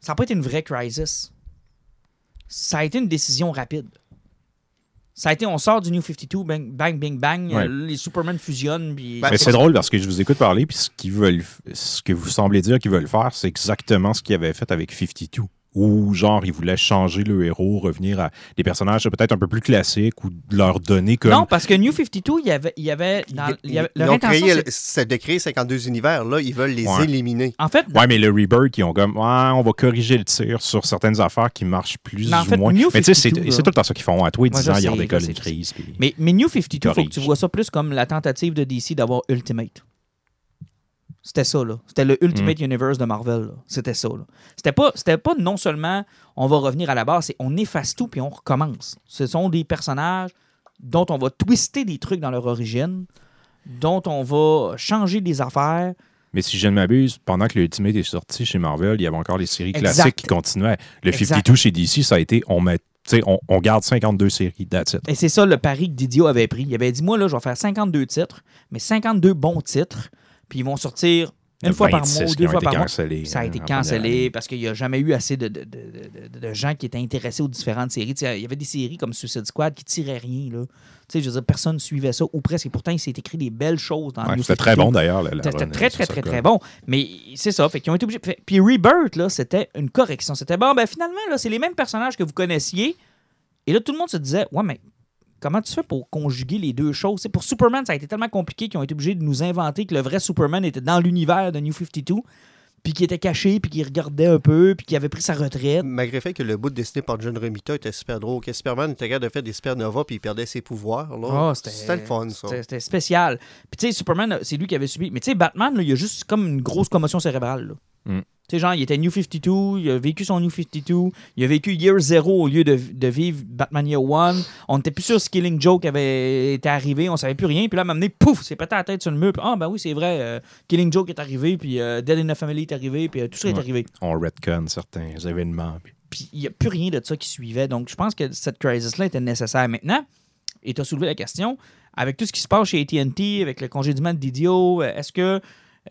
Ça n'a pas été une vraie crisis. Ça a été une décision rapide. Ça a été, on sort du New 52, bang, bang, bing, bang, Ouais. euh, les Superman fusionnent, puis... Ben, Mais c'est drôle parce que je vous écoute parler, puis ce qu'ils veulent, ce que vous semblez dire qu'ils veulent faire, c'est exactement ce qu'ils avaient fait avec 52. Où, genre, ils voulaient changer le héros, revenir à des personnages peut-être un peu plus classiques ou leur donner comme. Non, parce que New 52, il y avait, il y avait, dans, il y avait- Ils ont créé, c'est- de créer 52 univers. Là, ils veulent les Ouais. éliminer. En fait, Ouais, mais le Rebirth, ils ont comme, ouais, on va corriger le tir sur certaines affaires qui marchent plus Mais en ou fait, moins. New mais tu sais, c'est 52, c'est là. tout le temps ça qu'ils font. À toi, 10 Ouais, je ans, ils redécollent je une crise. puis- Mais, mais New 52, faut que tu vois ça plus comme la tentative de DC d'avoir Ultimate. C'était ça, là. C'était le Ultimate Mm. Universe de Marvel, là. C'était ça, là. C'était pas, c'était pas non seulement on va revenir à la base, c'est on efface tout puis on recommence. Ce sont des personnages dont on va twister des trucs dans leur origine, dont on va changer des affaires. Mais si je ne m'abuse, pendant que le Ultimate est sorti chez Marvel, il y avait encore les séries Exact. classiques qui continuaient. Le Exact. 52 chez DC, ça a été, on met. On, on garde 52 séries, that's it. Et c'est ça le pari que Didio avait pris. Il avait dit Moi, là, je vais faire 52 titres, mais 52 bons titres, puis ils vont sortir une fois par 26 mois deux fois par mois. Ça a euh, été cancellé parce qu'il n'y a jamais eu assez de, de- de- de- de gens qui étaient intéressés aux différentes séries. Il y avait des séries comme Suicide Squad qui tiraient rien. Là. Je veux dire, personne ne suivait ça, ou presque. Et pourtant, il s'est écrit des belles choses dans Ouais, C'était très 52. bon d'ailleurs. C'était très, très, très, très bon. Mais c'est ça. Fait qu'ils ont été obligés. fait- Puis Rebirth, là, c'était une correction. C'était bon, ben finalement, là, c'est les mêmes personnages que vous connaissiez. Et là, tout le monde se disait, ouais, mais comment tu fais pour conjuguer les deux choses? C'est pour Superman, ça a été tellement compliqué qu'ils ont été obligés de nous inventer que le vrai Superman était dans l'univers de New 52, puis qu'il était caché, puis qu'il regardait un peu, puis qu'il avait pris sa retraite. Malgré le fait que le bout dessiné par John Romita était super drôle, que Superman était capable de faire des supernovas puis il perdait ses pouvoirs. Là. Ah, c'était le fun, ça. C'était spécial. Puis tu sais, Superman, c'est lui qui avait subi. Mais tu sais, Batman, là, il a juste comme une grosse commotion cérébrale. là. Mm. Tu sais, genre, il était New 52, il a vécu son New 52, il a vécu Year Zero au lieu de, de vivre Batman Year One. On n'était plus sûr si Killing Joke avait été arrivé, on savait plus rien. Puis là, m'a amené, pouf, c'est pété la tête sur le mur. Puis, ah, ben oui, c'est vrai, euh, Killing Joke est arrivé, puis euh, Dead in the Family est arrivé, puis euh, tout ça est arrivé. On retcon certains événements. puis- il n'y a plus rien de ça qui suivait. Donc, je pense que cette crisis-là était nécessaire maintenant. Et tu as soulevé la question, avec tout ce qui se passe chez AT&T, avec le congédiement de Didio, est-ce que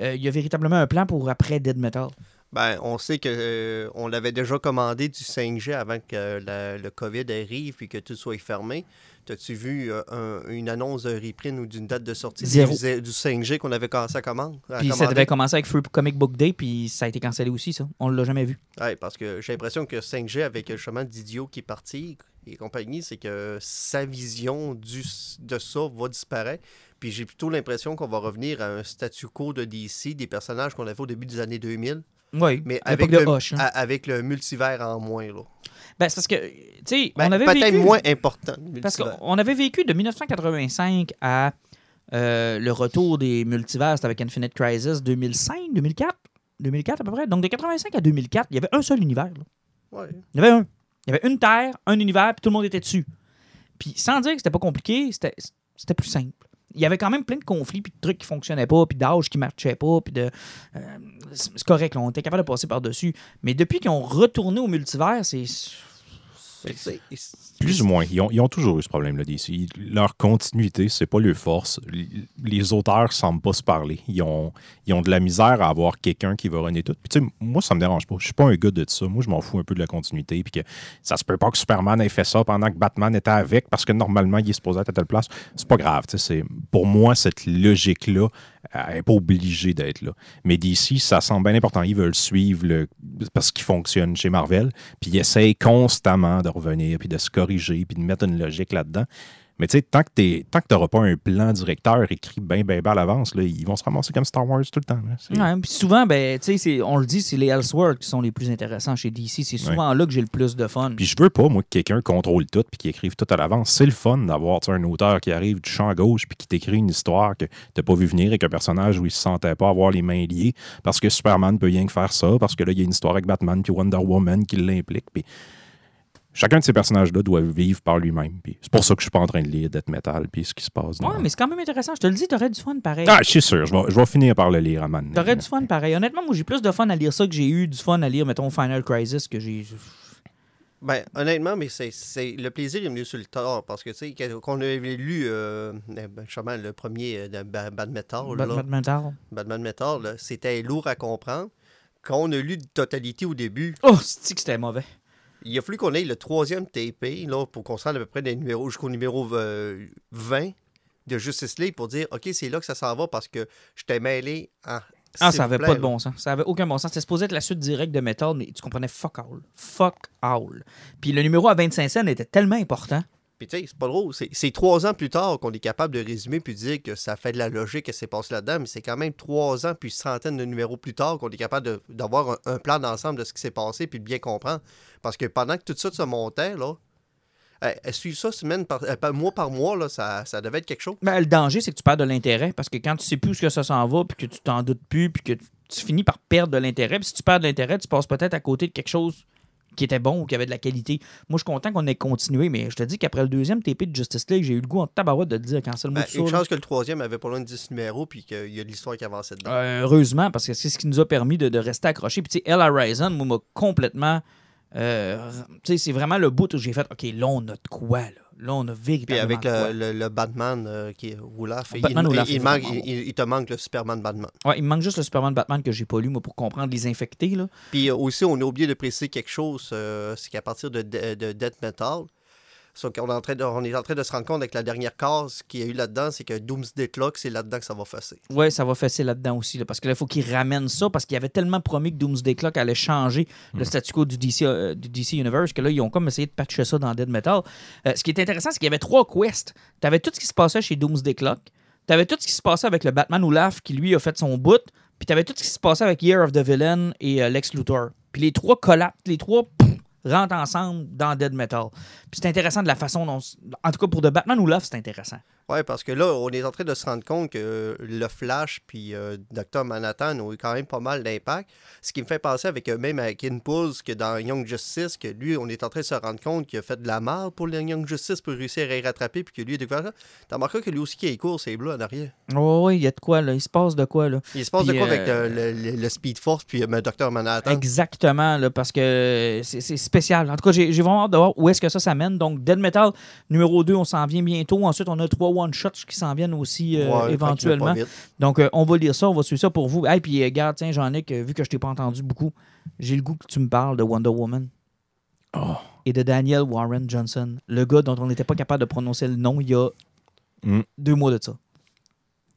il y a véritablement un plan pour après Dead Metal? Ben, on sait que euh, on l'avait déjà commandé du 5G avant que la- le COVID arrive et que tout soit fermé. T'as-tu vu euh, un- une annonce d'un reprint ou d'une date de sortie Zéro. du, du 5G qu'on avait commencé à, commande, à Puis ça commander? devait commencer avec Free Comic Book Day, puis ça a été cancellé aussi, ça. On l'a jamais vu. Ouais, parce que j'ai l'impression que 5G, avec euh, justement Didio qui est parti et compagnie, c'est que sa vision du, de ça va disparaître. Puis j'ai plutôt l'impression qu'on va revenir à un statu quo de DC, des personnages qu'on avait au début des années 2000, Oui, mais avec le, Hush, hein. avec le multivers en moins. Là. Ben, c'est parce que, tu sais, Ben, on avait Peut-être vécu... moins important. Parce qu'on avait vécu de 1985 à euh, le retour des multivers, c'était avec Infinite Crisis 2005, 2004, 2004 à peu près. Donc de 85 à 2004, il y avait un seul univers. là. Ouais. Il y avait un. Il y avait une Terre, un univers, puis tout le monde était dessus. Puis sans dire que c'était pas compliqué, c'était c'était plus simple. Il y avait quand même plein de conflits, puis de trucs qui fonctionnaient pas, puis d'âges qui marchaient pas, puis de... euh, c'est correct, là, on était capable de passer par-dessus. Mais depuis qu'ils ont retourné au multivers, c'est... Plus ou moins. Ils ont, ils ont toujours eu ce problème-là d'ici. Leur continuité, c'est pas leur force. Les auteurs semblent pas se parler. Ils ont, ils ont de la misère à avoir quelqu'un qui va runner tout. Puis tu sais, moi, ça me dérange pas. Je suis pas un gars de ça. Moi, je m'en fous un peu de la continuité. Puis que ça se peut pas que Superman ait fait ça pendant que Batman était avec parce que normalement, il est supposé être à telle place. C'est pas grave. tu sais, c'est- Pour moi, cette logique-là, elle n'est pas obligée d'être là. Mais d'ici, ça semble bien important. Ils veulent suivre parce qu'ils fonctionnent chez Marvel, puis ils essayent constamment de revenir, puis de se corriger, puis de mettre une logique là-dedans. Mais tu sais, tant que tu n'auras pas un plan directeur écrit bien, bien, bien à l'avance, là, ils vont se ramasser comme Star Wars tout le temps. là. Ouais, puis souvent, ben, tu sais, c'est- on le dit, c'est les Elseworlds qui sont les plus intéressants chez DC. C'est souvent là que j'ai le plus de fun. Puis je veux pas, moi, que quelqu'un contrôle tout puis qu'il écrive tout à l'avance. C'est le fun d'avoir un auteur qui arrive du champ gauche puis qui t'écrit une histoire que t'as pas vu venir avec un personnage où il se sentait pas avoir les mains liées parce que Superman peut rien que faire ça, parce que là, il y a une histoire avec Batman puis Wonder Woman qui l'implique. Puis chacun de ces personnages-là doit vivre par lui-même. C'est pour ça que je suis pas en train de lire Death Metal puis ce qui se passe. dans- Ouais, mais c'est quand même intéressant. Je te le dis, t'aurais du fun pareil. Ah, je suis sûr, je vais, je vais finir par le lire à un. T'aurais du fun pareil. Honnêtement, moi, j'ai plus de fun à lire ça que j'ai eu du fun à lire, mettons, Final Crisis que j'ai. Ben, honnêtement, mais c'est, c'est- le plaisir est venu sur le tard parce que, tu sais, quand on avait lu euh, ben, justement le premier euh, de Ba- Bad Metal, là, Batman Metal. Batman Metal, c'était lourd à comprendre. Quand on a lu de totalité au début, Oh, c'est que c'était mauvais? Il a fallu qu'on ait le troisième TP là, pour qu'on se rende à peu près des numéros jusqu'au numéro euh, 20 de Justice League pour dire OK, c'est là que ça s'en va parce que je t'ai mêlé en. Ah, ça avait plaît, pas de bon sens. Ça avait aucun bon sens. C'était supposé être la suite directe de Metal, mais tu comprenais fuck all. Fuck all. Puis le numéro à 25 cents était tellement important. Puis tu c'est pas drôle. C'est trois ans plus tard qu'on est capable de résumer puis de dire que ça fait de la logique que c'est passé là-dedans, mais c'est quand même trois ans puis centaines de numéros plus tard qu'on est capable d'avoir un, plan d'ensemble de ce qui s'est passé puis de bien comprendre. Parce que pendant que tout ça se montait, là, euh, suivre ça semaine euh, par- mois par mois, là, ça, ça devait être quelque chose. Ben, le danger, c'est que tu perds de l'intérêt parce que quand tu sais plus où ça s'en va, puis que tu t'en doutes plus, puis que tu- tu finis par perdre de l'intérêt, puis si tu perds de l'intérêt, tu passes peut-être à côté de quelque chose qui était bon ou qui avait de la qualité. Moi, je suis content qu'on ait continué, mais je te dis qu'après le deuxième TP de Justice League, j'ai eu le goût en tabarouette de te dire quand c'est le mot Ben, une chance que le troisième avait pas loin de 10 numéros puis qu'il y a de l'histoire qui avançait dedans. Euh, heureusement, parce que c'est ce qui nous a permis de, de rester accrochés. Puis, tu sais, Ryzen, moi, m'a complètement. Euh, c'est vraiment le bout où j'ai fait OK, là, on a de quoi, là. Là, on a Puis véritablement. avec de quoi. le, Batman euh, qui est Olaf, il, Batman il- Olaf, il est manque- il- il te manque le Superman Batman. Ouais, il me manque juste le Superman Batman que j'ai pas lu, moi, pour comprendre les infectés, là. Puis euh, aussi, on a oublié de préciser quelque chose, euh, c'est qu'à partir de, de, de Death Metal, sauf qu'on est, en train de, on est en train de se rendre compte avec la dernière case qu'il y a eu là-dedans, c'est que Doomsday Clock, c'est là-dedans que ça va fesser. Ouais, ça va fesser là-dedans aussi, là, parce que là, il faut qu'il ramène ça, parce qu'il avait tellement promis que Doomsday Clock allait changer le statu quo du DC, euh, du DC Universe, que là, ils ont comme essayé de patcher ça dans Dead Metal. Euh, ce qui est intéressant, c'est qu'il y avait trois quests. Tu avais tout ce qui se passait chez Doomsday Clock, tu avais tout ce qui se passait avec le Batman Olaf, qui lui a fait son bout, puis tu avais tout ce qui se passait avec Year of the Villain et euh, Lex Luthor. Puis les trois collapsent, les trois pff, rentrent ensemble dans Dead Metal. Puis c'est intéressant de la façon dont. En tout cas, pour de Batman Olaf, c'est intéressant. Ouais, parce que là, on est en train de se rendre compte que le Flash puis euh, Dr. Manhattan ont eu quand même pas mal d'impact. Ce qui me fait penser avec euh, même avec Impulse que dans Young Justice, que lui, on est en train de se rendre compte qu'il a fait de la merde pour Young Justice pour réussir à y rattraper puis que lui a découvert ça. T'as remarqué que lui aussi qui est court, c'est bleu en arrière. Oh, oui, il y a de quoi, là. Il se passe de quoi, là. Il se passe de quoi avec euh, euh, le, le- le Speed Force puis euh, Dr. Manhattan? Exactement, là, parce que c'est c'est spécial. En tout cas, j'ai vraiment hâte de voir où est-ce que ça s'amène. Donc, Dead Metal numéro 2, on s'en vient bientôt. Ensuite, on a trois one-shots qui s'en viennent aussi euh, Ouais, éventuellement. Donc, euh, on va lire ça, on va suivre ça pour vous. Et puis, euh, regarde, tiens, Jean-Nic, euh, vu que je t'ai pas entendu beaucoup, j'ai le goût que tu me parles de Wonder Woman Oh. et de Daniel Warren Johnson, le gars dont on n'était pas capable de prononcer le nom il y a Mm. deux mois de ça.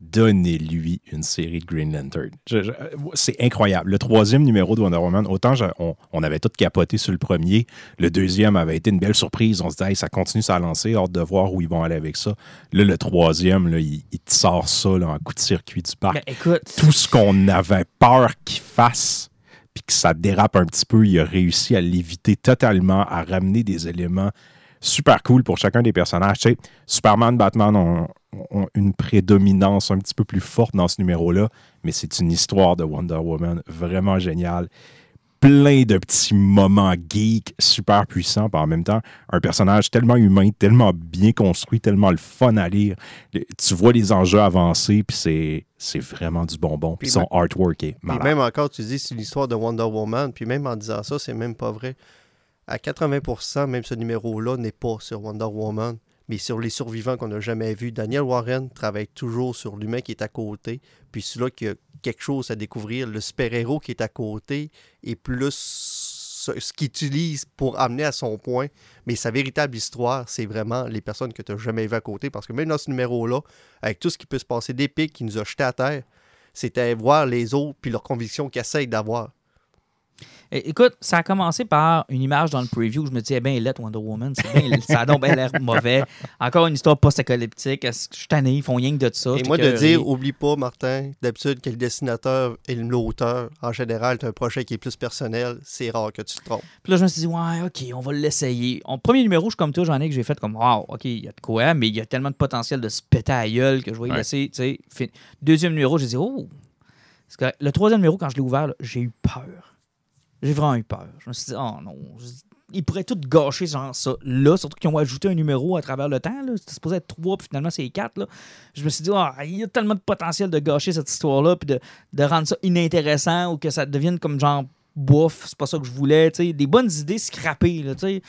Donnez-lui une série de Green Lantern. Je- c'est incroyable. Le troisième numéro de Wonder Woman, autant je- on, on avait tout capoté sur le premier, le deuxième avait été une belle surprise. On se dit, Hey, ça continue à lancer, hâte de voir où ils vont aller avec ça. Là, le troisième, là, il, il te sort ça là, en coup de circuit du parc. Ben, écoute, Tout ce qu'on avait peur qu'il fasse, puis que ça dérape un petit peu, il a réussi à l'éviter totalement, à ramener des éléments super cool pour chacun des personnages. Tu sais, Superman, Batman ont, ont une prédominance un petit peu plus forte dans ce numéro-là, mais c'est une histoire de Wonder Woman vraiment géniale. Plein de petits moments geeks super puissants, puis en même temps, un personnage tellement humain, tellement bien construit, tellement le fun à lire. Tu vois les enjeux avancer, puis c'est, c'est vraiment du bonbon. Puis Puis son artwork est Puis même encore, tu dis c'est une histoire de Wonder Woman, puis même en disant ça, c'est même pas vrai. À 80%, même ce numéro-là n'est pas sur Wonder Woman, mais sur les survivants qu'on n'a jamais vus. Daniel Warren travaille toujours sur l'humain qui est à côté, puis celui-là qui a quelque chose à découvrir, le super-héros qui est à côté, et plus ce qu'il utilise pour amener à son point. Mais sa véritable histoire, c'est vraiment les personnes que tu n'as jamais vues à côté, parce que même dans ce numéro-là, avec tout ce qui peut se passer d'épique qui nous a jetés à terre, c'était voir les autres puis leurs convictions qu'ils essayent d'avoir. Écoute, ça a commencé par une image dans le preview où je me disais, eh bien, let Wonder Woman, c'est bien- (laughs) ça a donc bien l'air mauvais. Encore une histoire post-apocalyptique. Est-ce que Je suis tanné, ils font rien que de ça. Et moi, de dire, oublie pas, Martin, d'habitude, que le dessinateur et l'auteur, en général, tu un projet qui est plus personnel, c'est rare que tu te trompes. Puis là, je me suis dit, ouais, OK, on va l'essayer. En premier numéro, je suis comme toi, j'en ai que j'ai fait comme, wow, OK, il y a de quoi, mais il y a tellement de potentiel de se péter à la gueule que je vais y Ouais. laisser, tu sais. fin- Deuxième numéro, j'ai dit, oh. C'est. Le troisième numéro, quand je l'ai ouvert, j'ai eu peur. J'ai vraiment eu peur. Je me suis dit, oh non. Ils pourraient tout gâcher, genre ça. Là, surtout qu'ils ont ajouté un numéro à travers le temps. là. C'était supposé être trois, puis finalement, c'est quatre. Là. Je me suis dit, Ah, il y a tellement de potentiel de gâcher cette histoire-là, puis de, de rendre ça inintéressant ou que ça devienne comme genre bouf, c'est pas ça que je voulais. tu sais. Des bonnes idées scrappées. Là, tu sais.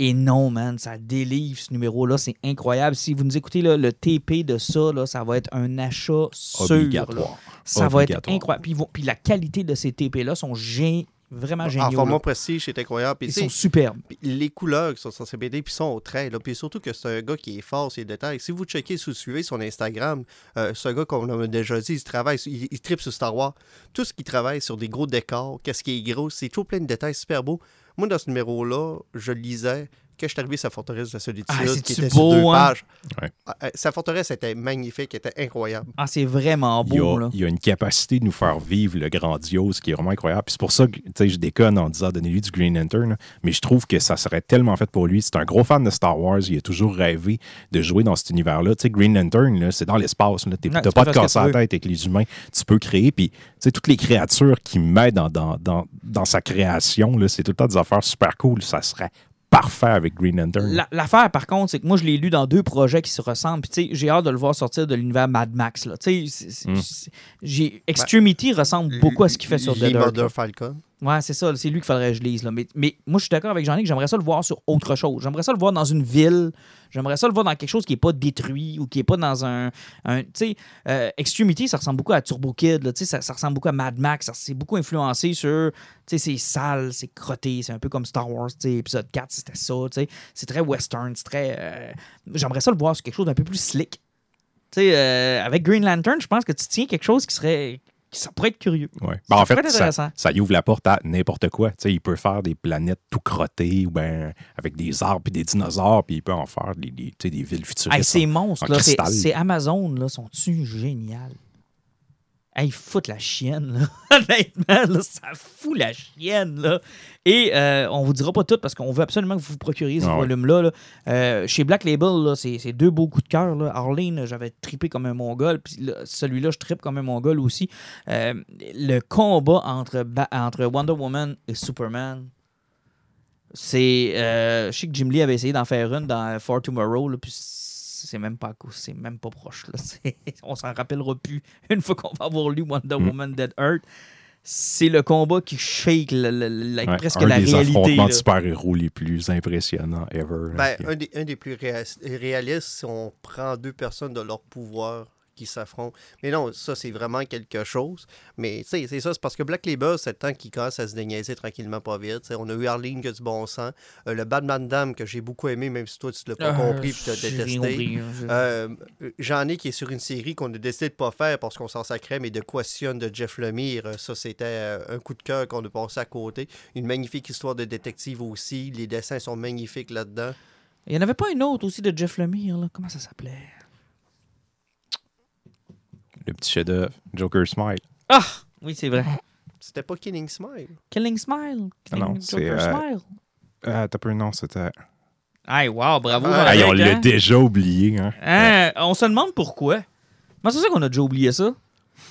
Et non, man, ça délivre ce numéro-là. C'est incroyable. Si vous nous écoutez là, le TP de ça, là, ça va être un achat sûr. Obligatoire. Ça va être incroyable. Puis, puis la qualité de ces TP-là sont gé- Vraiment En géniaux. format là. prestige, c'est incroyable. Puis, Ils sont superbes. Les couleurs qui sont sur ces BD, puis son trait, là, puis surtout que c'est un gars qui est fort, ses détails. Si vous checkez, si vous suivez son Instagram, euh, c'est un gars, comme on a déjà dit, il travaille, il, il tripe sur Star Wars. Tout ce qu'il travaille sur des gros décors, qu'est-ce qui est gros, c'est toujours plein de détails super beaux. Moi, dans ce numéro-là, je lisais quand je suis arrivé à sa forteresse de la solitude, Ah, qui était beau, sur deux hein? pages. Ouais. Ah, ah, Sa forteresse était magnifique, était incroyable. Ah, c'est vraiment Il y, beau, a, là. il y a une capacité de nous faire vivre le grandiose qui est vraiment incroyable. Puis c'est pour ça que tu sais, je déconne en disant donnez-lui du Green Lantern, mais je trouve que ça serait tellement fait pour lui. C'est un gros fan de Star Wars. Il a toujours rêvé de jouer dans cet univers-là. Tu sais, Green Lantern, là, c'est dans l'espace. là. T'es- Ouais, T'as tu pas peux de casse à que la tête avec les humains. Tu peux créer. Puis tu sais, toutes les créatures qui mettent dans, dans, dans, dans sa création, là, c'est tout le temps des affaires super cool. Ça serait parfait avec Green Lantern. La- L'affaire, par contre, c'est que moi, je l'ai lu dans deux projets qui se ressemblent. Puis, tu sais, j'ai hâte de le voir sortir de l'univers Mad Max. Là. Mm. j'ai- Extremity ressemble beaucoup à ce qu'il fait sur Earth. Murder là. Falcon. Ouais, c'est ça. C'est lui qu'il faudrait que je lise. Là. Mais, mais moi, je suis d'accord avec Jean-Luc. J'aimerais ça le voir sur autre chose. J'aimerais ça le voir dans une ville. J'aimerais ça le voir dans quelque chose qui n'est pas détruit ou qui n'est pas dans un. tu sais, euh, Extremity, ça ressemble beaucoup à Turbo Kid. là. Ça, ça ressemble beaucoup à Mad Max. C'est beaucoup influencé sur. Tu sais, c'est sale, c'est crotté. C'est un peu comme Star Wars. Épisode 4, c'était ça. C'est très western. C'est très. euh, J'aimerais ça le voir sur quelque chose d'un peu plus slick. Euh, avec Green Lantern, je pense que tu tiens quelque chose qui serait. Qui- Ça pourrait être curieux. Ouais. Ça Ben, en fait, ça, ça y ouvre la porte à n'importe quoi. Tu sais, il peut faire des planètes tout crottées ou ben avec des arbres et des dinosaures, puis il peut en faire des, des, des villes futuristes. Hey, ces monstres, c'est Amazon, là, sont-tu géniales? Hey, fout la chienne, là. (laughs) Honnêtement, là, ça fout la chienne, là. Et euh, on vous dira pas tout parce qu'on veut absolument que vous vous procuriez ce Ah ouais. volume-là. là. Euh, chez Black Label, c'est, deux beaux coups de cœur. Arlene, j'avais trippé comme un mongol. Puis là, celui-là, je trippe comme un mongol aussi. Euh, le combat entre, Wonder Woman et Superman, c'est. euh, je sais que Jim Lee avait essayé d'en faire une dans For Tomorrow, là, puis c'est même pas c'est même pas proche. Là. (laughs) C'est- On s'en rappellera plus (laughs) une fois qu'on va avoir lu Wonder Mm. Woman Dead Earth. C'est le combat qui shake le- le- Ouais, presque un la des réalité. de super-héros les plus impressionnants ever. Ben, un, des, un des plus réa- réalistes, si on prend deux personnes de leur pouvoir qui s'affrontent. Mais non, ça, c'est vraiment quelque chose. Mais, tu sais, c'est ça, c'est parce que Black Label, c'est le temps qui commence à se déniaiser tranquillement pas vite. On a eu Arlene qui a du bon sens. Euh, le Batman Dam, que j'ai beaucoup aimé, même si toi, tu l'as pas Euh, compris et tu as j'ai rien détesté. hein, Euh, J'en ai qui est sur une série qu'on a décidé de pas faire parce qu'on s'en sacrait, mais de Question de Jeff Lemire. euh, Ça, c'était un coup de cœur qu'on a passé à côté. Une magnifique histoire de détective aussi. Les dessins sont magnifiques là-dedans. Il y en avait pas une autre aussi de Jeff Lemire. Là? Comment ça s'appelait? Le petit chef-d'œuvre, Joker Smile. Ah! Oui, c'est vrai. C'était pas Killing Smile. Killing Smile. Ah non, Killing c'est, Joker euh, Smile. Ah, t'as peu un nom, c'était. Hey, wow, bravo. Ah, Hey, on l'a hein? déjà oublié. Hein? Hein, On se demande pourquoi. Comment c'est ça qu'on a déjà oublié ça?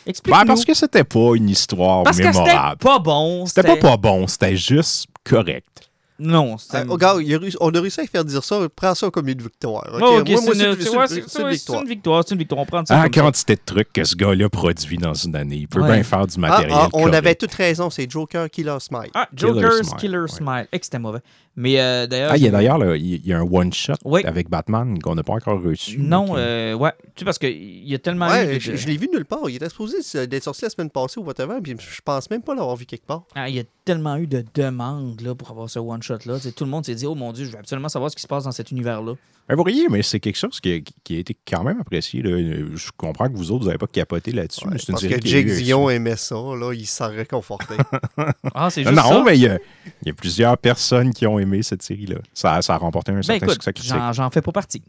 Explique-nous. Ben, parce que c'était pas une histoire Parce que c'était mémorable. pas bon. C'était pas pas bon, c'était juste correct. Non, c'était... Euh, regarde, il a réussi- on a réussi à faire dire ça. Prends ça comme une victoire. ok? Oh, ok, Moi, c'est une, c'est- c'est- c'est- c'est une ouais, victoire. c'est une victoire. C'est une victoire. On prend ça Ah, comme ça. quantité de trucs que ce gars-là produit dans une année. Il peut Ouais. bien faire du Ah, matériel. ah, on correct. avait toute raison. C'est Joker Killer Smile. Ah, Killer Joker's Smile, Killer ouais. Smile. Eh, que c'était mauvais. Mais euh, d'ailleurs... Ah, il y a d'ailleurs, là, il y a un one-shot Oui. avec Batman qu'on n'a pas encore reçu. Non, donc, euh, ouais. Tu sais, parce qu'il y a tellement eu Ouais, de- je, je l'ai vu nulle part. Il était supposé d'être sorti la semaine passée ou whatever, puis je pense même pas l'avoir vu quelque part. Ah, il y a tellement eu de demandes là, pour avoir ce one-shot-là. Tout le monde s'est dit, oh mon Dieu, je veux absolument savoir ce qui se passe dans cet univers-là. Vous riez, mais c'est quelque chose qui a, qui a été quand même apprécié. là. Je comprends que vous autres, vous n'avez pas capoté là-dessus. Ouais, mais c'est une parce que Jake un Dion aimait ça, là, il s'en réconfortait. (laughs) Ah, c'est Non, juste non, ça? mais il y, a, il y a plusieurs personnes qui ont aimé cette série-là. Ça, ça a remporté un Ben certain écoute, succès critique. j'en fais pas partie.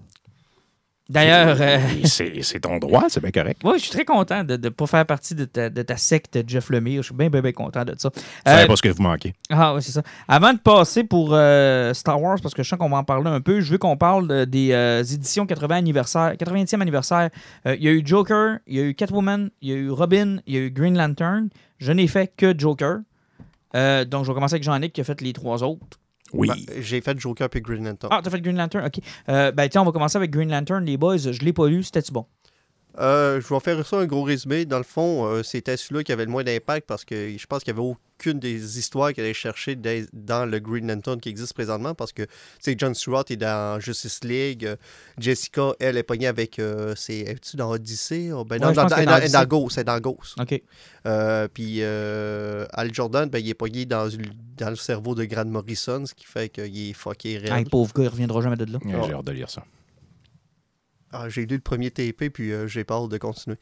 D'ailleurs, euh, C'est c'est ton droit, c'est bien correct. ouais, je suis très content de ne pas faire partie de ta, de ta secte Jeff Lemire. Je suis bien, bien, bien content de ça. Euh, pas ce que vous manquez. Ah oui, c'est ça. Avant de passer pour euh, Star Wars, parce que je sens qu'on va en parler un peu, je veux qu'on parle de- des euh, éditions 80 anniversaire, 80e anniversaire. Il y a eu Joker, il y a eu Catwoman, il y a eu Robin, il y a eu Green Lantern. Je n'ai fait que Joker. Donc, je vais commencer avec Jean-Nic qui a fait les trois autres. Oui. Ben, J'ai fait Joker puis Green Lantern. Ah, t'as fait Green Lantern? OK. Euh, ben, tiens, on va commencer avec Green Lantern. Les boys, je l'ai pas lu. C'était-tu bon? Euh, je vais faire ça un gros résumé. Dans le fond, euh, c'était celui-là qui avait le moins d'impact parce que je pense qu'il n'y avait aucune des histoires qu'il allait chercher des- dans le Green Lantern qui existe présentement parce que tu sais, John Stewart est dans Justice League. euh, Jessica, elle, est pognée avec. euh, c'est, es-tu dans Odyssey? Oh, ben, non, Ouais, dans, dans, dans dans- Odyssey. dans Ghost, c'est dans Ghost. OK. Euh, puis euh, Al Jordan, ben, il est pogné dans, le cerveau de Grant Morrison, ce qui fait qu'il est fucké Ah, réel. le pauvre gars, il reviendra jamais de là. Ouais, Ah. J'ai hâte de lire ça. Ah, j'ai lu le premier TP, puis euh, j'ai peur de continuer.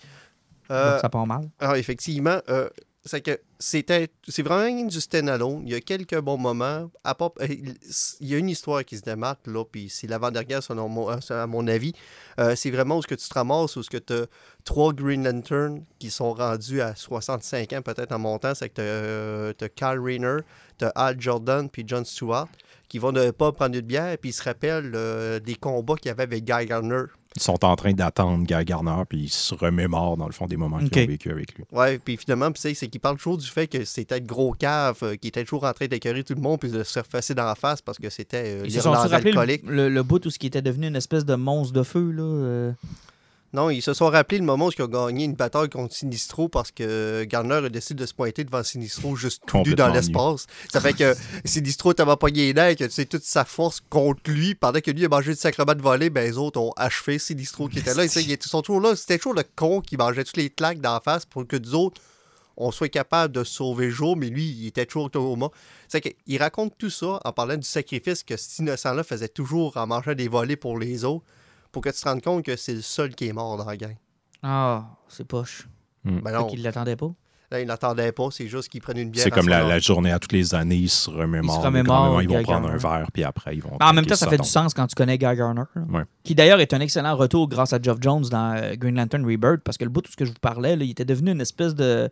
Euh, Donc, ça part mal? Alors, effectivement, euh, c'est que c'était c'est vraiment du stand-alone. Il y a quelques bons moments. À part- euh, il y a une histoire qui se démarque, là, puis c'est l'avant-dernière, selon mon, euh, à mon avis. Euh, c'est vraiment où ce que tu te ramasses, où ce que tu as trois Green Lantern qui sont rendus à 65 ans, peut-être en montant. C'est que tu as, Kyle Rayner, tu as Al Jordan, puis John Stewart, qui vont ne pas prendre une bière, puis ils se rappellent euh, des combats qu'il y avait avec Guy Garner. Ils sont en train d'attendre Guy Garner, puis ils se remémorent, dans le fond, des moments qu'ils ont vécu avec lui. Ouais, puis finalement, puis c'est c'est qu'il parle toujours du fait que c'était le gros cave, euh, qui était toujours en train d'écœurer tout le monde, puis de se refacer dans la face parce que c'était euh, Ils se sont l'Irlandais alcoolique. le, le, le bout où ce qui était devenu une espèce de monstre de feu. Là, euh? Non, ils se sont rappelé le moment où ils ont gagné une bataille contre Sinistro parce que Garner a décidé de se pointer devant Sinistro juste tout nu dans l'espace. Ça fait que Sinistro t'avait pogné les dents, que tu sais, toute sa force contre lui, pendant que lui a mangé du sacrement de volée, ben les autres ont achevé Sinistro qui était là. Ils sont toujours là. C'était toujours le con qui mangeait toutes les claques d'en face pour que nous autres, on soit capable de sauver Joe, mais lui, il était toujours au coma. C'est qu'il raconte tout ça en parlant du sacrifice que cet innocent-là faisait toujours en mangeant des volets pour les autres, pour que tu te rendes compte que c'est le seul qui est mort dans la gang. Ah, c'est poche. Ben Fait non, qu'il l'attendait pas. là, ils n'attendaient pas, c'est juste qu'ils prennent une bière. C'est comme la, journée à toutes les années, ils se remémorent. Ils se remémorent même, Ils vont prendre un verre, puis après, ils vont. Ah, en même temps, ça fait du sens quand tu connais Guy Garner. Ouais. Qui d'ailleurs est un excellent retour grâce à Geoff Jones dans euh, Green Lantern Rebirth, parce que le bout de ce que je vous parlais, là, il était devenu une espèce de.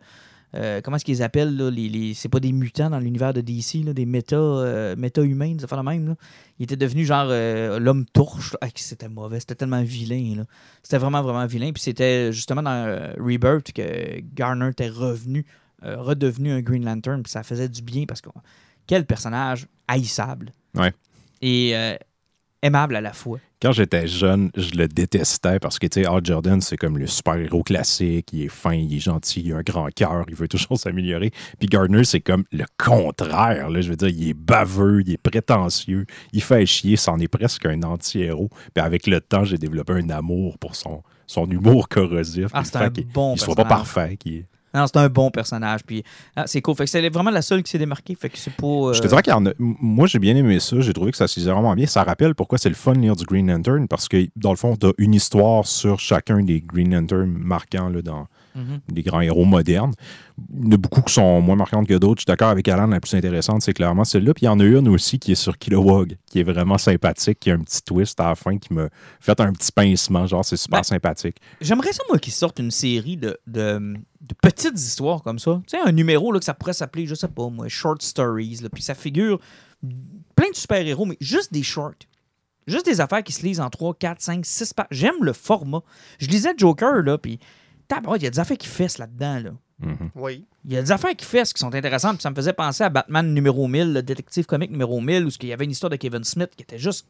Euh, comment est-ce qu'ils appellent là, les, les- C'est pas des mutants dans l'univers de DC, là, des méta, euh, méta-humains, ça fait la même. là. Il était devenu genre euh, l'homme torche. Ah, c'était mauvais, c'était tellement vilain. là. C'était vraiment, vraiment vilain. Puis c'était justement dans euh, Rebirth que Garner était revenu, redevenu un Green Lantern. Puis ça faisait du bien parce que quel personnage haïssable. Ouais. Et euh, aimable à la fois. Quand j'étais jeune, je le détestais parce que, tu sais, Hal Jordan, c'est comme le super-héros classique. Il est fin, il est gentil, il a un grand cœur, il veut toujours (laughs) s'améliorer. Puis Gardner, c'est comme le contraire. Là, je veux dire, il est baveux, il est prétentieux, il fait chier, c'en est presque un anti-héros. Puis avec le temps, j'ai développé un amour pour son, son humour corrosif. Ah, c'est un bon Il soit pas parfait. qu'il Non, c'est un bon personnage. Puis ah, c'est cool. Fait que c'est vraiment la seule qui s'est démarquée. Fait que c'est pas. euh, Je te dirais qu'il a. m- Moi, j'ai bien aimé ça. J'ai trouvé que ça se faisait vraiment bien. Ça rappelle pourquoi c'est le fun de lire du Green Lantern parce que, dans le fond, tu as une histoire sur chacun des Green Lantern marquants là, dans Mhm. des grands héros modernes. Il y en a beaucoup qui sont moins marquantes que d'autres. Je suis d'accord avec Alan, la plus intéressante, c'est clairement celle-là. Puis il y en a une aussi qui est sur Kilowog, qui est vraiment sympathique, qui a un petit twist à la fin qui me fait un petit pincement. Genre, c'est super Ben, sympathique. J'aimerais ça, moi, qu'ils sortent une série de, de, de petites histoires comme ça. Tu sais, un numéro là, que ça pourrait s'appeler, je sais pas, moi, Short Stories. là. Puis ça figure plein de super-héros, mais juste des shorts. Juste des affaires qui se lisent en 3, 4, 5, 6 pages. J'aime le format. Je lisais Joker, là, puis tabarouette, il y a des affaires qui fessent là-dedans, là. Mhm. Oui. Il y a des affaires qui fessent qui sont intéressantes. Puis ça me faisait penser à Batman numéro 1000, le détective comique numéro 1000, où il y avait une histoire de Kevin Smith qui était juste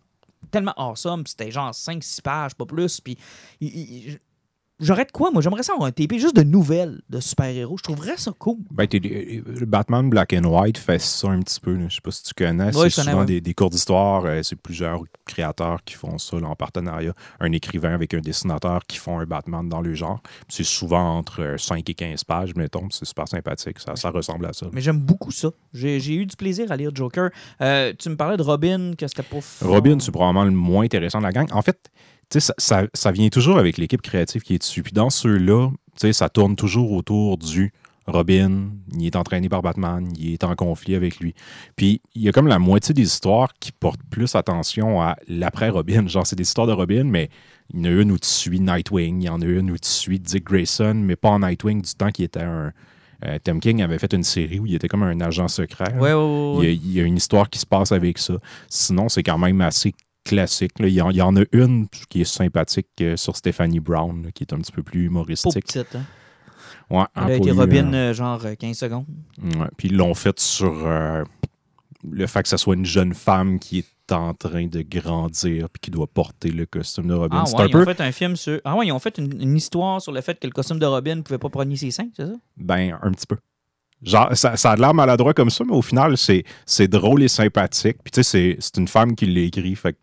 tellement awesome. puis C'était genre 5-6 pages, pas plus. Puis il- il- J'aurais de quoi, moi? J'aimerais ça avoir un TP juste de nouvelles de super-héros. Je trouverais ça cool. Ben, euh, le Batman Black and White fait ça un petit peu. là. Je sais pas si tu connais. Ouais, c'est connais, souvent des, des cours d'histoire. euh, c'est plusieurs créateurs qui font ça là, en partenariat. Un écrivain avec un dessinateur qui font un Batman dans le genre. C'est souvent entre euh, 5 et 15 pages, mettons. C'est super sympathique. Ça, ça ressemble à ça. Mais j'aime beaucoup ça. J'ai eu du plaisir à lire Joker. Euh, tu me parlais de Robin, que c'était pas... Robin, c'est probablement le moins intéressant de la gang. En fait, ça, ça- ça vient toujours avec l'équipe créative qui est dessus. Puis dans ceux-là, ça tourne toujours autour du Robin, il est entraîné par Batman, il est en conflit avec lui. Puis il y a comme la moitié des histoires qui portent plus attention à l'après-Robin. Genre, c'est des histoires de Robin, mais il y en a une où tu suis Nightwing, il y en a une où tu suis Dick Grayson, mais pas en Nightwing du temps qui était un. euh, Tom King avait fait une série où il était comme un agent secret. Ouais, ouais, ouais, Il ouais. y, a, il y a une histoire qui se passe avec ça. Sinon, c'est quand même assez classique. là. Il, y en, il y en a une qui est sympathique euh, sur Stephanie Brown, là, qui est un petit peu plus humoristique. petite, hein. Ouais, Elle hein, a pas été Robin, euh, euh, genre euh, 15 secondes. ouais. Puis ils l'ont fait sur euh, le fait que ce soit une jeune femme qui est en train de grandir puis qui doit porter le costume de Robin. Ah ouais, un ils ont peu, fait un film sur. Ah ouais, ils ont fait une, une histoire sur le fait que le costume de Robin ne pouvait pas prendre ses seins, c'est ça? ben, un petit peu. Genre, ça, ça a l'air maladroit comme ça, mais au final, c'est, drôle et sympathique. Puis, tu sais, c'est, une femme qui l'a écrit. Fait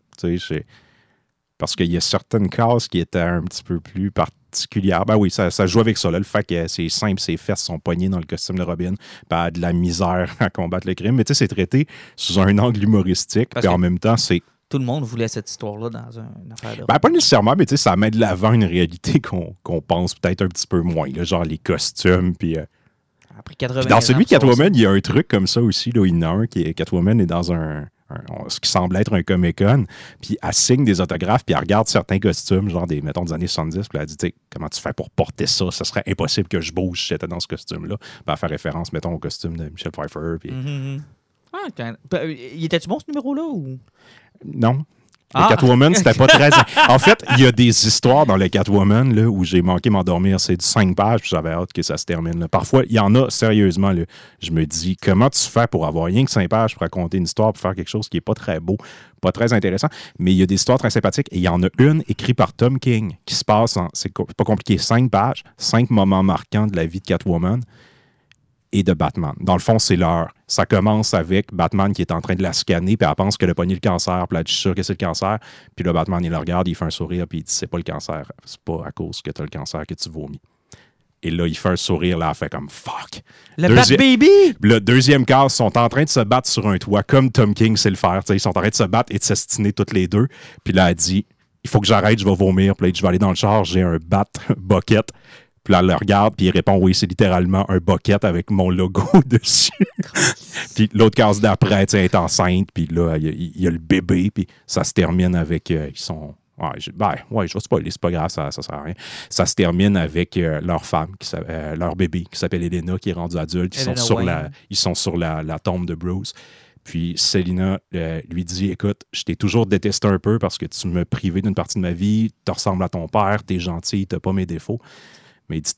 Parce qu'il y a certaines cases qui étaient un petit peu plus particulières. Ben oui, ça, ça joue avec ça, là, le fait que c'est simple, ses fesses sont poignées dans le costume de Robin, a de la misère (laughs) à combattre le crime. Mais tu sais, c'est traité sous un angle humoristique, puis en même temps, c'est Tout le monde voulait cette histoire-là dans un- une affaire de. Ben, pas nécessairement, mais tu sais, ça met de l'avant une réalité qu'on pense peut-être un petit peu moins. là, genre les costumes. Puis, euh, Après 80 puis dans celui de Catwoman, il y a un truc comme ça aussi. Là, il y en a un qui est Catwoman est dans un, un- ce qui semble être un Comic-Con. Puis elle signe des autographes, puis elle regarde certains costumes, genre des, mettons, des années 70. Puis elle dit, tu comment tu fais pour porter ça? Ce serait impossible que je bouge si j'étais dans ce costume-là. Puis elle fait référence, mettons, au costume de Michel Pfeiffer. Puis... Mhm, mhm. Ah, quand- il était-tu bon ce numéro-là ou? Non. Le Ah. Catwoman, c'était pas très. (laughs) En fait, il y a des histoires dans le Catwoman là, où j'ai manqué m'endormir. C'est du 5 pages, puis j'avais hâte que ça se termine. là. Parfois, il y en a, sérieusement, là, je me dis, comment tu fais pour avoir rien que 5 pages pour raconter une histoire, pour faire quelque chose qui est pas très beau, pas très intéressant, mais il y a des histoires très sympathiques. Et il y en a une écrite par Tom King qui se passe en. C'est pas compliqué, 5 pages, 5 moments marquants de la vie de Catwoman et de Batman. Dans le fond, c'est l'heure. Ça commence avec Batman qui est en train de la scanner, puis elle pense qu'elle a pogné le cancer, puis elle dit, je suis sûr que c'est le cancer. Puis là, Batman, il la regarde, il fait un sourire, puis il dit, c'est pas le cancer. C'est pas à cause que tu as le cancer que tu vomis. Et là, il fait un sourire, là, elle fait comme fuck. Le Deuxi- Bat Baby! Le deuxième cas, ils sont en train de se battre sur un toit, comme Tom King sait le faire. Ils sont en train de se battre et de s'estiner toutes les deux. Puis là, elle dit Il faut que j'arrête, je vais vomir. Puis là, je vais aller dans le char, j'ai un bat (laughs) bucket. Puis là, elle le regarde, puis il répond Oui, c'est littéralement un bucket avec mon logo (laughs) dessus. puis l'autre case d'après, elle est enceinte, puis là, il y, a- il y a le bébé, puis ça se termine avec. euh, ils sont. Ouais, je, ben, ouais, je vais spoiler, c'est pas grave, ça, ça sert à rien. Ça se termine avec euh, leur femme, qui euh, leur bébé, qui s'appelle Elena, qui est rendu adulte. Ils sont sur, Wayne. la, ils sont sur la, la tombe de Bruce. Puis Selina euh, lui dit Écoute, je t'ai toujours détesté un peu parce que tu m'as privé d'une partie de ma vie, tu ressembles à ton père, t'es gentil, t'as pas mes défauts. Mais il dit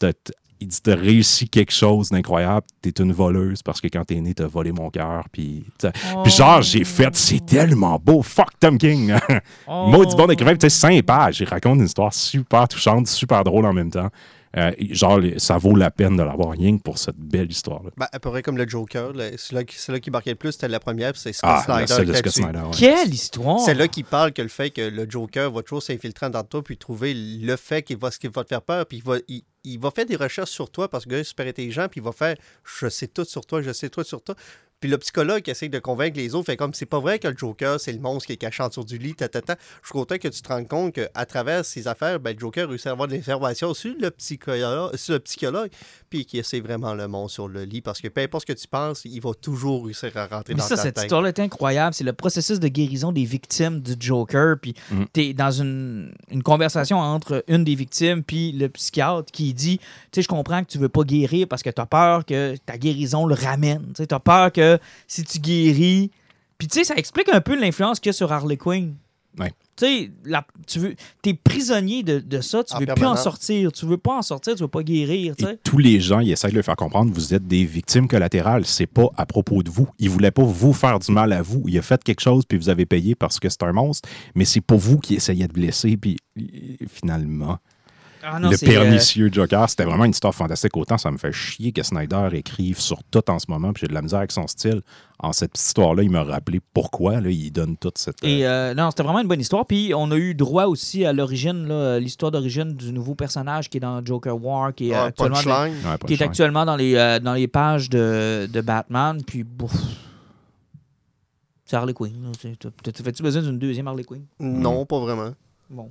il dit, t'as réussi quelque chose d'incroyable, t'es une voleuse parce que quand t'es né, t'as volé mon cœur. Puis, puis genre, j'ai fait, c'est tellement beau, fuck Tom King. Oh. (laughs) Maudit bon écrivain, tu sais, 5 pages. Il raconte une histoire super touchante, super drôle en même temps. Euh, genre, ça vaut la peine de l'avoir rien que pour cette belle histoire-là. Ben, à peu près comme le Joker. là. Celui-là qui, celui-là qui marquait le plus, c'était la première, puis c'est Scott Ah, Snyder. celle de qui a Scott tué. Snyder. ouais. Quelle histoire! C'est là qui parle que le fait que le Joker va toujours s'infiltrer dans toi puis trouver le fait qu'il va ce qui va te faire peur puis il va il, il va faire des recherches sur toi parce que le gars est super intelligent puis il va faire je sais tout sur toi, je sais tout sur toi. Puis le psychologue qui essaie de convaincre les autres fait comme c'est pas vrai que le Joker c'est le monstre qui est caché en dessous du lit, tatata. Je suis content que tu te rendes compte qu'à travers ces affaires, ben, le Joker réussit à avoir de l'information sur le psychologue, sur le psychologue puis qui essaie vraiment le monstre sur le lit parce que peu importe ce que tu penses, il va toujours réussir à rentrer Mais dans ça, ta cette tête. histoire-là est incroyable. C'est le processus de guérison des victimes du Joker. Puis t'es dans une, une conversation entre une des victimes puis le psychiatre qui dit Tu sais, je comprends que tu veux pas guérir parce que tu as peur que ta guérison le ramène. Tu as peur que si tu guéris. Puis tu sais, ça explique un peu l'influence qu'il y a sur Harley Quinn. Ouais. Tu sais, la- tu veux, es prisonnier de, de ça, tu En veux plus en sortir, tu veux pas en sortir, tu veux pas guérir. Et tous les gens, ils essaient de le faire comprendre, vous êtes des victimes collatérales. C'est pas à propos de vous. Il voulait pas vous faire du mal à vous. Il a fait quelque chose, puis vous avez payé parce que c'est un monstre. Mais c'est pas vous qui essayez de blesser, puis finalement. Ah non, le euh, pernicieux Joker, c'était vraiment une histoire fantastique. Autant ça me fait chier que Snyder écrive sur tout en ce moment, puis j'ai de la misère avec son style. En cette petite histoire-là, il m'a rappelé pourquoi là, il donne toute cette. Et euh, non, c'était vraiment une bonne histoire. Puis on a eu droit aussi à l'origine, l'histoire d'origine du nouveau personnage qui est dans Joker War, qui est, Ah, actuellement, dans, punchline. Ouais, pas qui est cher. actuellement dans les, euh, dans les pages de, de Batman. Puis, bouf. C'est Harley Quinn. là. C'est- t'as- t'as- Fais-tu besoin d'une deuxième Harley Quinn? Non, pas vraiment. Bon.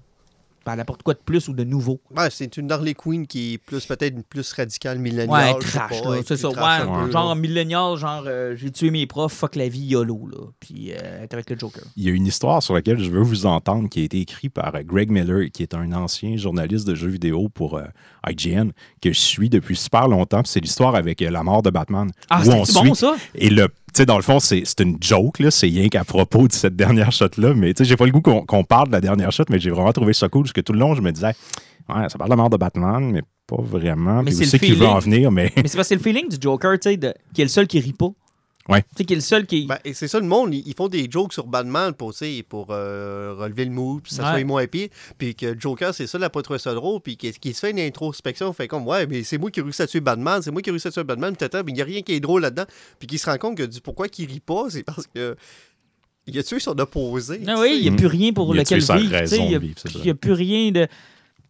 Ben, elle apporte quoi de plus ou de nouveau? Ouais, c'est une Harley Quinn qui est plus peut-être plus radicale, milléniale. Ouais, pas, là. C'est est ça. trash Ouais, peu, genre millénial, genre euh, j'ai tué mes profs, fuck la vie, YOLO. Là. Puis, euh, elle est avec le Joker. Il y a une histoire sur laquelle je veux vous entendre qui a été écrite par euh, Greg Miller, qui est un ancien journaliste de jeux vidéo pour euh, IGN, que je suis depuis super longtemps. Puis C'est l'histoire avec euh, la mort de Batman. Ah, où on c'est bon, suit- ça? Et le, sais, dans le fond, c'est une joke, là. C'est rien qu'à propos de cette dernière shot-là. Mais, tu sais, j'ai pas le goût qu'on parle de la dernière shot, mais j'ai vraiment trouvé ça cool parce que tout le long, je me disais, ouais, ça parle de la mort de Batman, mais pas vraiment. Mais Puis c'est qu'il veut en venir, mais. Mais c'est parce que c'est le feeling du Joker, tu sais, qui est le seul qui rit pas. Ouais. Tu sais, qui est le seul qui. Ben, et c'est ça, le monde, ils ils font des jokes sur Batman pour, pour euh, relever le mood, puis ça Ouais. soit moins pire. Puis que Joker, c'est ça, il n'a pas trouvé ça drôle, puis qu'il se fait une introspection, fait comme, ouais, mais c'est moi qui ai réussi à tuer Batman, c'est moi qui ai réussi à tuer Batman, peut-être, mais il n'y a rien qui est drôle là-dedans. Puis qu'il se rend compte que du pourquoi qu'il rit pas, c'est parce que. Il a tué son opposé. Ah oui, il n'y a plus rien pour Il lequel vivre. tu sais, raison Il n'y a, plus rien de.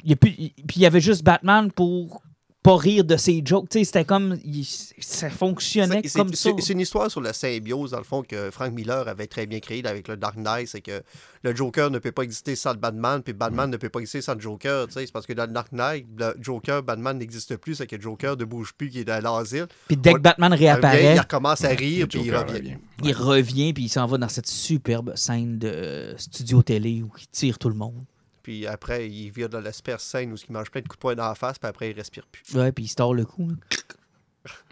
il y a plus- Puis il y avait juste Batman pour pas rire de ses jokes. C'était comme. il- ça fonctionnait C'est- comme c'est- ça. C'est c'est une histoire sur la symbiose, dans le fond, que Frank Miller avait très bien créée avec le Dark Knight. C'est que le Joker ne peut pas exister sans le Batman, puis Batman ne peut pas exister sans le Joker. C'est parce que dans le Dark Knight, le Joker, Batman n'existe plus, c'est que le Joker ne bouge plus, qui est dans l'asile. Puis dès que. Batman Il revient, réapparaît, il recommence à rire, puis il revient. il revient, puis il s'en va dans cette superbe scène de euh, studio télé où il tire tout le monde. Puis après, il vient dans l'espèce scène où il mange plein de coups de poing dans la face, puis après, il respire plus. Ouais, puis il se tord le cou.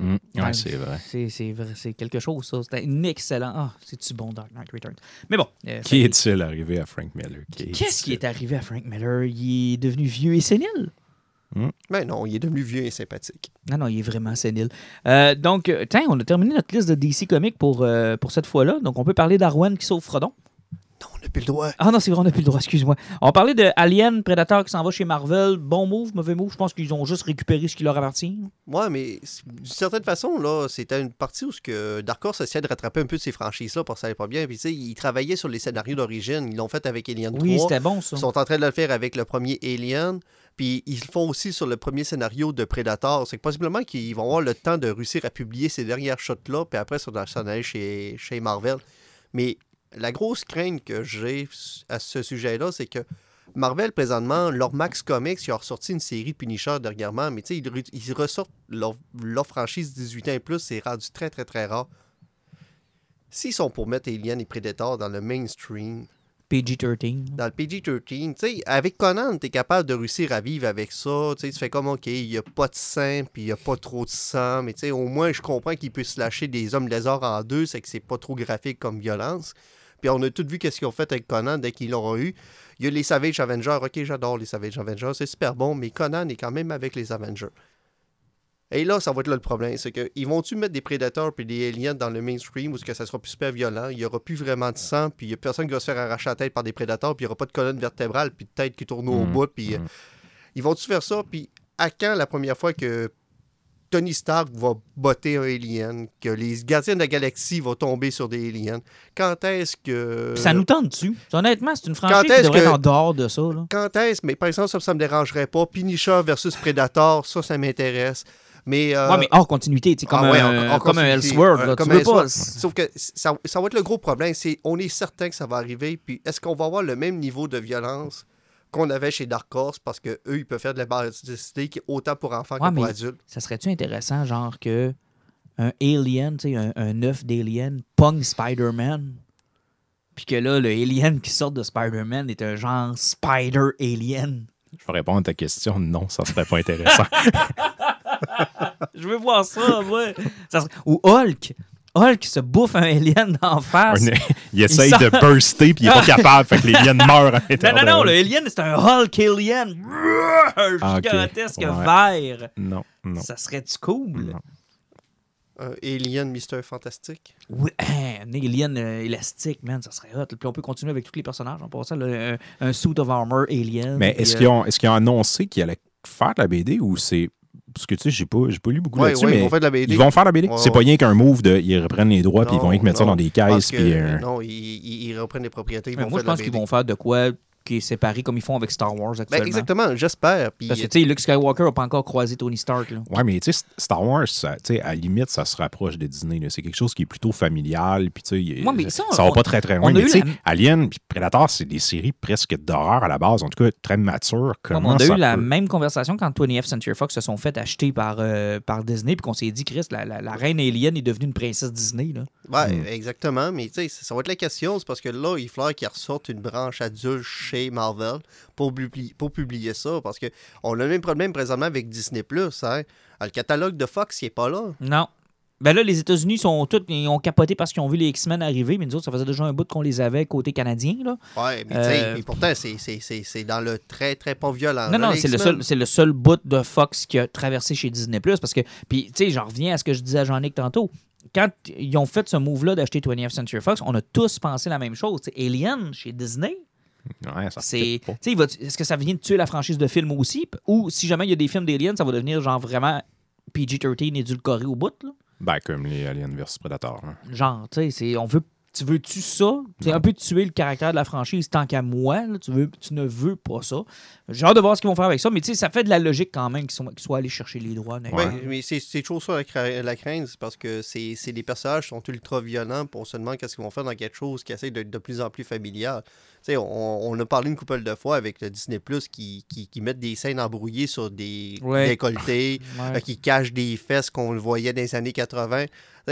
Mm. Ouais, Ouais, c'est vrai. C'est c'est vrai, c'est quelque chose, ça. C'était un excellent. Ah, c'est-tu bon, Dark Knight Returns? Mais bon. euh, Qui est-il arrivé à Frank Miller? Qu'est-ce qui est arrivé à Frank Miller? Il est devenu vieux et sénile. Mais non, il est devenu vieux et sympathique. Non, non, il est vraiment sénile. Euh, donc, euh, tiens, on a terminé notre liste de DC Comics pour, euh, pour cette fois-là. Donc, on peut parler d'Arwen qui sauve Frodon. Non, on n'a plus le droit. Ah non, c'est vrai, on n'a plus le droit, excuse-moi. On parlait de Alien, Predator qui s'en va chez Marvel. Bon move, mauvais move. Je pense qu'ils ont juste récupéré ce qui leur appartient. Ouais, mais d'une certaine façon, là, c'était une partie où ce que Dark Horse essayait de rattraper un peu de ces franchises-là parce que ça allait pas bien. Puis, tu sais, ils travaillaient sur les scénarios d'origine. Ils l'ont fait avec Alien 3. Oui, c'était bon, ça. Ils sont en train de le faire avec le premier Alien. Puis ils le font aussi sur le premier scénario de Predator. C'est que possiblement qu'ils vont avoir le temps de réussir à publier ces dernières shots-là. Puis après, s'en aller chez, chez Marvel. Mais la grosse crainte que j'ai à ce sujet-là, c'est que Marvel, présentement, leur Max Comics, ils ont ressorti une série de Punisher dernièrement. Mais tu sais, ils, re- ils ressortent leur, leur franchise 18 ans et plus. C'est rendu très, très, très rare. S'ils sont pour mettre Alien et Predator dans le mainstream, PG-13. dans le PG-13, tu sais, avec Conan, tu es capable de réussir à vivre avec ça. Tu sais, tu fais comme, OK, il n'y a pas de sang, puis il n'y a pas trop de sang, mais tu sais, au moins, je comprends qu'il puisse lâcher des hommes lézards en deux, c'est que c'est pas trop graphique comme violence. Puis on a tout vu qu'est-ce qu'ils ont fait avec Conan dès qu'ils l'ont eu. Il y a les Savage Avengers. OK, j'adore les Savage Avengers, c'est super bon, mais Conan est quand même avec les Avengers. Et là, ça va être là le problème. C'est que ils vont-tu mettre des prédateurs puis des aliens dans le mainstream où que ça sera plus super violent, il n'y aura plus vraiment de sang, puis il n'y a personne qui va se faire arracher la tête par des prédateurs, puis il n'y aura pas de colonne vertébrale, puis de tête qui tourne au Mhm. bout, puis euh, Mhm. ils vont-tu faire ça, puis à quand la première fois que Tony Stark va botter un alien, que les gardiens de la galaxie vont tomber sur des aliens? Quand est-ce que... Ça nous tente dessus. Honnêtement, c'est une franchise Quand qui est-ce devrait que- être en dehors de ça. Là. Quand est-ce? Mais par exemple, ça, ça me dérangerait pas. Punisher versus Predator, ça, ça m'intéresse. Mais, euh, Ouais, mais hors continuité, comme, ah ouais, un, en comme un. Elseworld. Là. comme tu veux Elseworld. pas. Sauf que ça, ça va être le gros problème. C'est on est certain que ça va arriver. Puis est-ce qu'on va avoir le même niveau de violence qu'on avait chez Dark Horse parce que eux ils peuvent faire de la basicité autant pour enfants Ouais, que pour adultes. Ça serait-tu intéressant, genre, que un Alien, tu sais, un, un œuf d'Alien, pogne Spider-Man, puis que là, le Alien qui sort de Spider-Man est un genre Spider-Alien. Je vais répondre à ta question. Non, ça serait pas intéressant. (laughs) Je veux voir ça, ouais. Ça serait- Ou Hulk. Hulk se bouffe un Alien d'en face. Un- (laughs) il essaye sort- de burster puis il est pas capable, fait que les liens meurent à Non, l'intérieur. non, non, le Alien, c'est un Hulk Alien. (laughs) Un Ah, gigantesque Ouais. vert. Non, non. Ça serait-tu cool? non. Un Alien Mister Fantastique. Oui, un alien euh, élastique, man, ça serait hot. Puis on peut continuer avec tous les personnages en passant. là, un, un suit of armor alien. Mais puis, est-ce euh, qu'ils ont, est-ce qu'ils ont annoncé qu'ils allaient faire de la BD ou c'est. Parce que tu sais, j'ai pas, j'ai pas lu beaucoup Ouais, là-dessus, ouais, mais ils vont faire de la BD. ils vont faire la BD. Ouais, c'est ouais. pas rien qu'un move de. Ils reprennent les droits puis ils vont rien que mettre ça dans des caisses. que, Puis, euh, Non, ils, ils- reprennent les propriétés. Ils mais vont moi, faire je pense de qu'ils vont faire de quoi qui est séparé comme ils font avec Star Wars Ben, exactement, j'espère. Puis, Parce que, tu sais, Luke Skywalker n'a pas encore croisé Tony Stark. Là. Ouais, mais tu sais, Star Wars, ça, tu sais, à la limite, ça se rapproche de Disney. là. C'est quelque chose qui est plutôt familial. Puis, tu sais, ça, ça va on- pas très, très loin. Mais, tu sais, la- Alien puis Predator, c'est des séries presque d'horreur à la base. En tout cas, très matures. Comme Comment on a eu la peut- même conversation quand 20th Century Fox se sont fait acheter par, euh, par Disney, puis qu'on s'est dit, Chris, la, la- la reine alien est devenue une princesse Disney. Là. Ouais, Mm. exactement. Mais tu sais, ça va être la question. C'est parce que là, il faudra qu'ils ressortent une branche adulte chez Marvel pour, publi- pour publier ça. Parce que on a le même problème présentement avec Disney. Hein? Le catalogue de Fox, il n'est pas là. Non. Ben là, les États-Unis sont tous, ils ont capoté parce qu'ils ont vu les X-Men arriver, mais nous autres, ça faisait déjà un bout qu'on les avait côté canadien. Là. Ouais, mais Euh, mais pourtant, c'est- dans le très, très pas violent. Non, là, non, c'est le, seul, c'est le seul bout de Fox qui a traversé chez Disney. Parce que, puis, tu sais, j'en reviens à ce que je disais à Jean-Nic tantôt. quand ils ont fait ce move-là d'acheter 20th Century Fox, on a tous pensé la même chose. Tu sais, Alien, chez Disney, Ouais, c'est. Est-ce que ça vient de tuer la franchise de films aussi? Ou si jamais il y a des films d'Alien, ça va devenir genre vraiment PG-13 édulcoré au bout? Là? Ben, comme les Aliens vs Predator. hein. Genre, tu sais, c'est- on veut. Tu veux-tu ça? C'est un peu tuer le caractère de la franchise tant qu'à moi. là, tu, veux, tu ne veux pas ça. J'ai hâte de voir ce qu'ils vont faire avec ça, mais tu sais, ça fait de la logique quand même qu'ils sont- qu'ils soient allés chercher les droits. honnêtement. Ouais, mais c'est c'est toujours ça la, cra- la crainte, c'est parce que c'est c'est des personnages qui sont ultra violents, puis on se demande qu'est-ce qu'ils vont faire dans quelque chose qui essaie d'être de plus en plus familial. Tu sais, on, on a parlé une couple de fois avec le Disney Plus qui, qui, qui mettent des scènes embrouillées sur des Ouais. décolletés, Ouais. euh, qui cachent des fesses qu'on le voyait dans les années 80.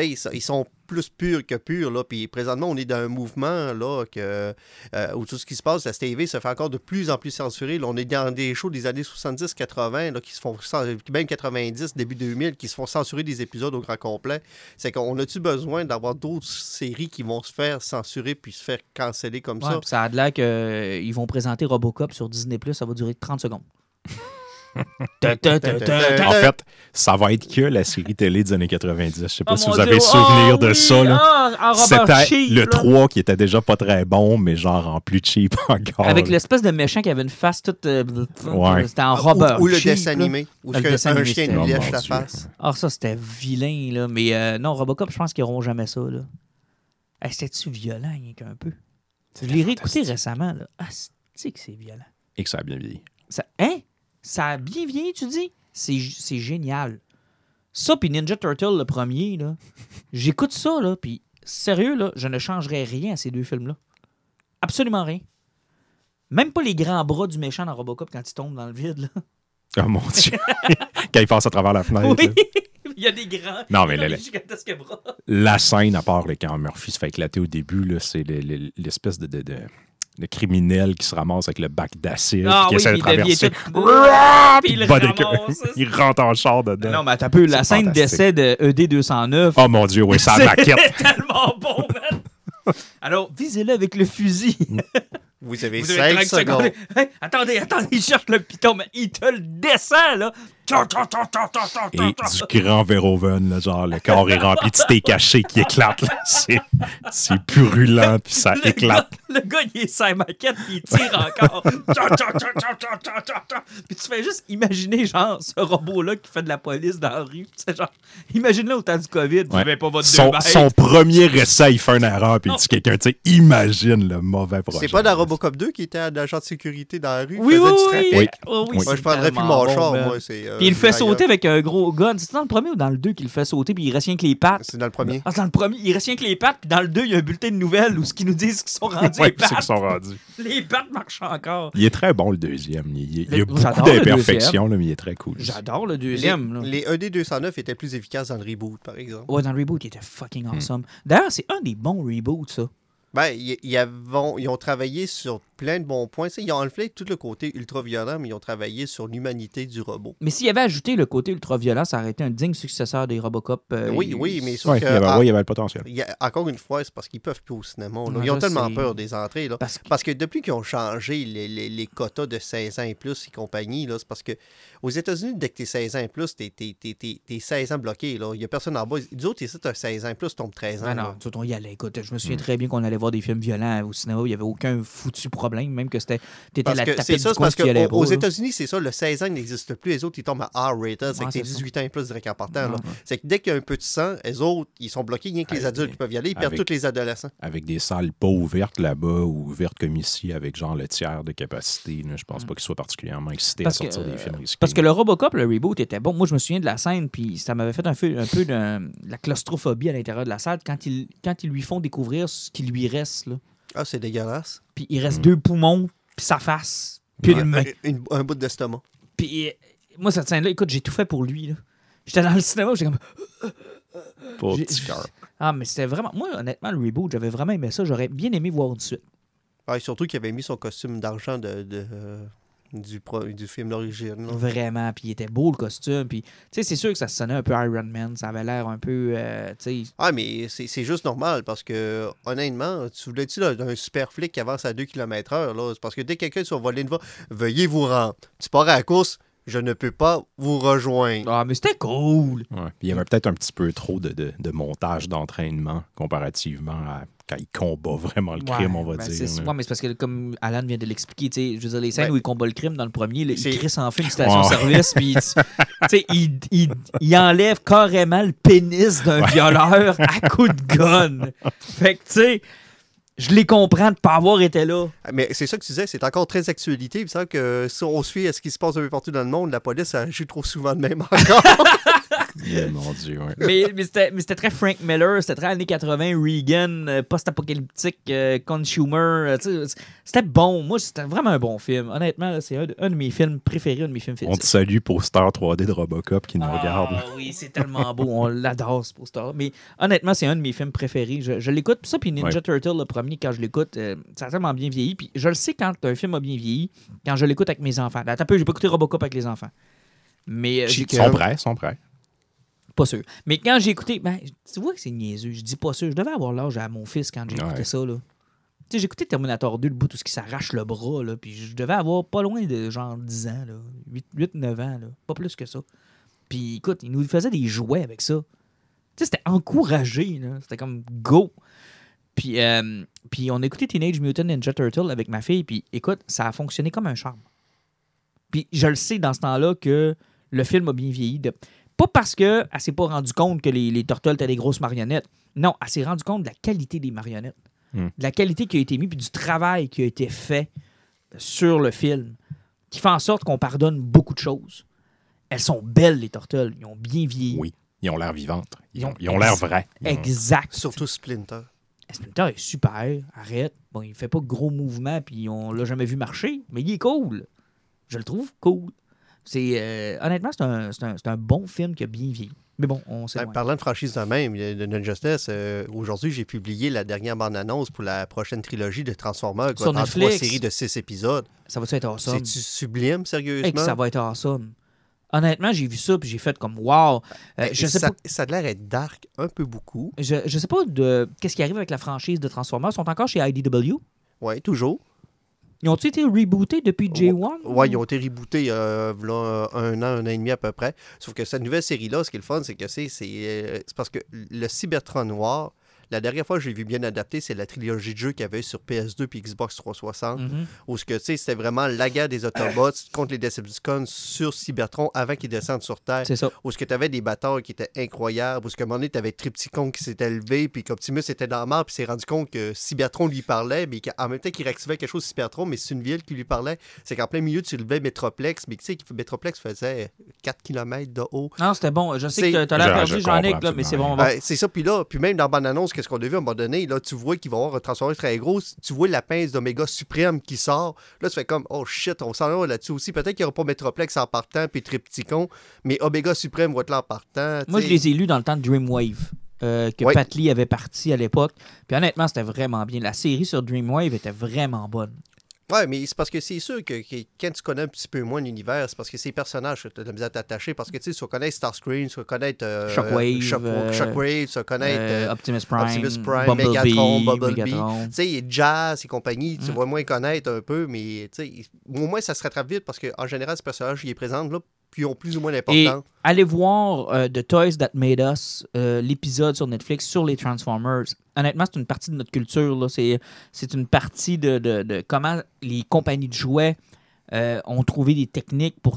Ils, sont- ils sont plus purs que purs. Là. Puis présentement, on est dans un mouvement là, que, euh, où tout ce qui se passe, la TV se fait encore de plus en plus censuré. Là, on est dans des shows des années 70-80 là, qui se font, même 90, début 2000, qui se font censurer des épisodes au grand complet. C'est qu'on a-tu besoin d'avoir d'autres séries qui vont se faire censurer puis se faire canceller comme Ouais, ça? ça a l'air qu'ils vont présenter Robocop sur Disney+, ça va durer 30 secondes. (laughs) En fait, ça va être que la série télé des années 90. Je sais pas Oh si vous avez Dieu, souvenir oh de oui, ça. Ah, C'était Cheap, le là. 3 qui était déjà pas très bon, mais genre en plus cheap (laughs) encore. Avec l'espèce de méchant qui avait une face toute... euh, Ouais. C'était en Ou- Robert ou, le Cheap, dessin animé, où Ah, le un- dessin un animé, chien lui Oh, lèche la Dieu. face. Ah, ça, c'était vilain, là. Mais euh, non, Robocop, je pense qu'ils n'auront jamais ça, là. Hey, C'était-tu violent, qu'un peu? Je l'ai réécouté récemment, là. Ah, c'est que c'est violent? Et que ça a bien vieilli. Ça, hein? Ça a bien vieilli, tu dis? C'est c'est génial. Ça, puis Ninja Turtle, le premier, là. J'écoute ça, là, puis sérieux, là, je ne changerais rien à ces deux films-là. Absolument rien. Même pas les grands bras du méchant dans Robocop quand il tombe dans le vide, là. Oh mon Dieu. (laughs) Quand il passe à travers la fenêtre. Oui! là. Il y a des grands. Non, mais il y a le- des gigantesques bras. La scène, à part là, quand Murphy se fait éclater au début, là, c'est le- le- l'espèce de, de, de- de criminel qui se ramasse avec le bac d'acide Ah qui oui, essaie de traverser. tout- Puis Puis il ramasse, (laughs) Il rentre en char dedans. Non, mais attends un peu. La C'est scène d'essai de E ED209. Oh mon Dieu, oui, ça (laughs) C'est maquette. (laughs) tellement bon, man. Alors, visez-le avec le fusil. Vous avez Vous avez 5 30 secondes. Hey, attendez, attendez, il cherche le piton, mais il te le descend, là. Et du grand Verhoeven, là, genre le corps est rempli de steak caché qui éclate. là. C'est purulent, puis ça Le éclate. gars, le gars, il est sa maquette, puis il tire encore. Puis tu fais juste imaginer, genre, ce robot-là qui fait de la police dans la rue. Genre, imagine-le au temps du COVID, Ouais. vais pas votre Son, premier essai, il fait une erreur, puis il dit quelqu'un, tu sais, imagine le mauvais projet. C'est pas dans Robocop 2 qui était un agent de sécurité dans la rue? Oui, faisait oui, du oui. Oui. Oh, oui, Oui. Moi, je prendrais plus mon char, moi. c'est, euh, Puis il le fait sauter avec un gros gun. C'est dans le premier ou dans le deux qu'il le fait sauter, puis il reste rien que les pattes? C'est dans le premier. Ah, c'est dans le premier, il reste rien que les pattes, puis dans le deux, il y a un bulletin de nouvelles où ce qu'ils nous disent qu'ils sont rendus Ouais, les puis c'est qu'ils pattes. sont rendus. (laughs) Les pattes marchent encore. Il est très bon, le deuxième. Il, il- il y a beaucoup d'imperfections, là, mais il est très cool. J'adore le Les, deuxième. les ED209 étaient plus efficaces dans le reboot, par exemple. Ouais, dans le reboot, il était fucking Hmm. awesome. D'ailleurs, c'est un des bons reboots, ça. Ben, ils ont travaillé sur plein de bons points. Ils ont enlevé tout le côté ultra-violent, mais ils ont travaillé sur l'humanité du robot. Mais s'il avait ajouté le côté ultra-violent, ça aurait été un digne successeur des Robocop. euh, oui, oui, mais sauf Ouais, que... il, y avait, ouais, il y avait le potentiel. il y a- encore une fois, c'est parce qu'ils peuvent plus au cinéma. là. Ouais, Ils ont tellement sais. peur des entrées. Là. Parce que Parce que depuis qu'ils ont changé les, les- les quotas de 16 ans et plus et compagnie, c'est parce que aux États-Unis, dès que tu es 16 ans et plus, tu es, 16 ans bloqué. Il n'y a personne en bas. Autres, ici, tu as 16 ans et plus, tu tombes 13 ans. Ah non, tout on y allait. Écoute, je me souviens Mm. très bien qu'on allait voir des films violents au cinéma. Il n'y avait aucun foutu problème, même que c'était. T'étais la que tapette c'est ça, parce y pas, là. États-Unis, c'est ça, le 16 ans n'existe plus. Les autres, ils tombent à R-rated, c'est que t'es c'est ça. 18 ans et plus direct en partant. C'est que dès qu'il y a un peu de sang, les autres, ils sont bloqués, rien que les adultes qui peuvent y aller, ils perdent tous les adolescents. Avec des salles pas ouvertes là-bas ou ouvertes comme ici, avec genre le tiers de capacité, je pense pas qu'ils soient particulièrement excités à sortir que, des films risqués. Parce que le Robocop, le reboot était bon. Moi, je me souviens de la scène, puis ça m'avait fait un peu, un peu de, de la claustrophobie à l'intérieur de la salle quand ils, quand ils lui font découvrir ce qui lui reste. Là. Ah, c'est dégueulasse. Puis il reste Mm. deux poumons, puis sa face, puis Ouais. une main. Un, une- un bout d'estomac. Puis euh, moi, cette scène-là, écoute, j'ai tout fait pour lui. là. J'étais dans le cinéma, j'étais comme. Pauvre j'ai- petit cœur. Ah, mais c'était vraiment. Moi, honnêtement, le reboot, j'avais vraiment aimé ça. J'aurais bien aimé voir une suite. Ouais, surtout qu'il avait mis son costume d'argent de, de, euh, du, pro- du film d'origine. Vraiment. Puis il était beau, le costume. Puis, tu sais, c'est sûr que ça sonnait un peu Iron Man. Ça avait l'air un peu. euh, tu sais. Ah, mais c'est c'est juste normal parce que, honnêtement, tu voulais-tu là, d'un super flic qui avance à 2 km/h? parce que dès que quelqu'un sur voler une voie, veuillez vous rendre. Tu pars à la course, je ne peux pas vous rejoindre. Ah, mais c'était cool. Ouais. Puis il y avait peut-être un petit peu trop de, de- de montage d'entraînement comparativement à quand il combat vraiment le crime, on va Ben, dire. mais c'est parce que, comme Alan vient de l'expliquer, tu sais, je veux dire, les scènes Ouais. où il combat le crime dans le premier, il crisse en feu une Ouais. station-service, puis tu tu sais, il, il- il enlève carrément le pénis d'un violeur à coup de gun. Fait que, tu sais, je les comprends de pas avoir été là. Mais c'est ça que tu disais, c'est encore très actualité. Il me semble que si on suit à ce qui se passe un peu partout dans le monde, la police agit trop souvent de même encore. (laughs) Yeah, (laughs) mon Dieu, ouais. Mais, mais c'était très Frank Miller, c'était très années 80, Reagan, euh, post-apocalyptique, euh, consumer. euh, c'était bon. Moi, c'était vraiment un bon film. Honnêtement, là, c'est un, de- un de mes films préférés, un de mes films On fétiches. te salue, poster 3D de Robocop qui nous regarde. Ah oui, c'est tellement beau. On l'adore, ce poster. Mais honnêtement, c'est un de mes films préférés. Je, je l'écoute. Puis ça, puis Ninja Ouais. Turtle, le premier, quand je l'écoute, euh, ça a tellement bien vieilli. Puis je le sais quand un film a bien vieilli, quand je l'écoute avec mes enfants. Attends un peu, j'ai pas écouté Robocop avec les enfants. Mais euh. Ils sont prêts, ils sont prêts. Pas sûr. Mais quand j'ai écouté, ben, tu vois que c'est niaiseux. Je dis pas sûr. Je devais avoir l'âge à mon fils quand j'ai écouté ça. Là. Tu sais, j'ai écouté Terminator 2, le bout, tout ce qui s'arrache le bras. Là, puis je devais avoir pas loin de genre 10 ans, 8-9 ans. Là, pas plus que ça. Puis écoute, il nous faisait des jouets avec ça. Tu sais, c'était encouragé. là. C'était comme go. Puis, euh, puis on a écouté Teenage Mutant Ninja Turtle avec ma fille. Puis écoute, ça a fonctionné comme un charme. Puis je le sais dans ce temps-là que le film a bien vieilli. De... Pas parce qu'elle s'est pas rendue compte que les, les Turtles étaient des grosses marionnettes. Non, elle s'est rendue compte de la qualité des marionnettes. Hmm. De la qualité qui a été mise, puis du travail qui a été fait sur le film, qui fait en sorte qu'on pardonne beaucoup de choses. Elles sont belles, les Turtles. Ils ont bien vieilli. Oui. Ils ont l'air vivantes. Ils ont ont ils ont l'air vrais. Ont- Exact. Surtout Splinter. Splinter est super. Arrête. Bon, il fait pas de gros mouvements, puis on l'a jamais vu marcher, mais il est cool. Je le trouve cool. C'est euh, honnêtement, c'est un, c'est un- c'est un bon film qui a bien vieilli. Mais bon, on sait. Euh, Parlant de franchise de même, de Justice, euh, aujourd'hui, j'ai publié la dernière bande-annonce pour la prochaine trilogie de Transformers, qui Sur en trois Netflix. séries de six épisodes. Ça va être awesome? C'est-tu sublime, sérieusement? Que ça va être awesome. Honnêtement, j'ai vu ça puis j'ai fait comme wow. Euh, je sais ça, pas. ça a l'air d'être dark un peu beaucoup. Je, je sais pas de qu'est-ce qui arrive avec la franchise de Transformers. Ils sont encore chez IDW. Oui, toujours. Ils ont-ils été rebootés depuis J1? Oui, ils ont été rebootés euh, v'là un an, un an et demi à peu près. Sauf que cette nouvelle série-là, ce qui est le fun, c'est que c'est c'est, euh, c'est parce que le Cybertron noir, la dernière fois que j'ai vu bien adapté, c'est la trilogie de jeux qu'il y avait sur PS2 puis Xbox 360. Mhm. Où ce que, tu sais, c'était vraiment la guerre des Autobots (coughs) contre les Decepticons sur Cybertron avant qu'ils descendent sur Terre. C'est ça. Où ce que tu avais des batailles qui étaient incroyables. Où ce que, à un moment donné, tu avais Triptychon qui s'était levé, puis qu'Optimus était dans la mort, puis s'est rendu compte que Cybertron lui parlait, mais qu'en même temps qu'il réactivait quelque chose sur Cybertron, mais c'est une ville qui lui parlait. C'est qu'en plein milieu, tu levais Metroplex, mais tu sais, que Metroplex faisait 4 km de haut. Non, c'était bon. Je sais que t'as l'air Je- perdu, je Jean-Nic, comprends là, mais c'est absolument bon. c'est ça, puis là, puis même dans la bande-annonce, qu'est-ce qu'on a vu à un moment donné, là, tu vois qu'il va y avoir un transformateur très gros, tu vois la pince d'Oméga Suprême qui sort, là, tu fais comme, oh shit, on s'en va là-dessus aussi, peut-être qu'il n'y aura pas Metroplex en partant, puis Triptychon, mais Oméga Suprême va être là en partant. Moi, je les ai lus dans le temps de Dreamwave. euh, que Ouais. Pat Lee avait parti à l'époque. Puis honnêtement, c'était vraiment bien. La série sur Dreamwave était vraiment bonne. Ouais, mais c'est parce que c'est sûr que, que quand tu connais un petit peu moins l'univers, c'est parce que ces personnages, tu as de misère à t'attacher, parce que tu sais, tu vas connaître Starscream, tu connaître euh, Shockwave, Shock- euh, Shockwave, tu connaître Euh, euh, Optimus Prime, Optimus Prime, Bumblebee, Megatron, Bumblebee. Megatron. Tu sais, Jazz et compagnie, tu Mm. vas moins connaître un peu, mais tu sais, au moins ça se rattrape vite parce qu'en général, ce personnage, il est présent là, ils ont plus ou moins d'importance. allez voir euh, The Toys That Made Us, euh, l'épisode sur Netflix sur les Transformers. Honnêtement, c'est une partie de notre culture. c'est une partie de, de- de comment les compagnies de jouets euh, ont trouvé des techniques pour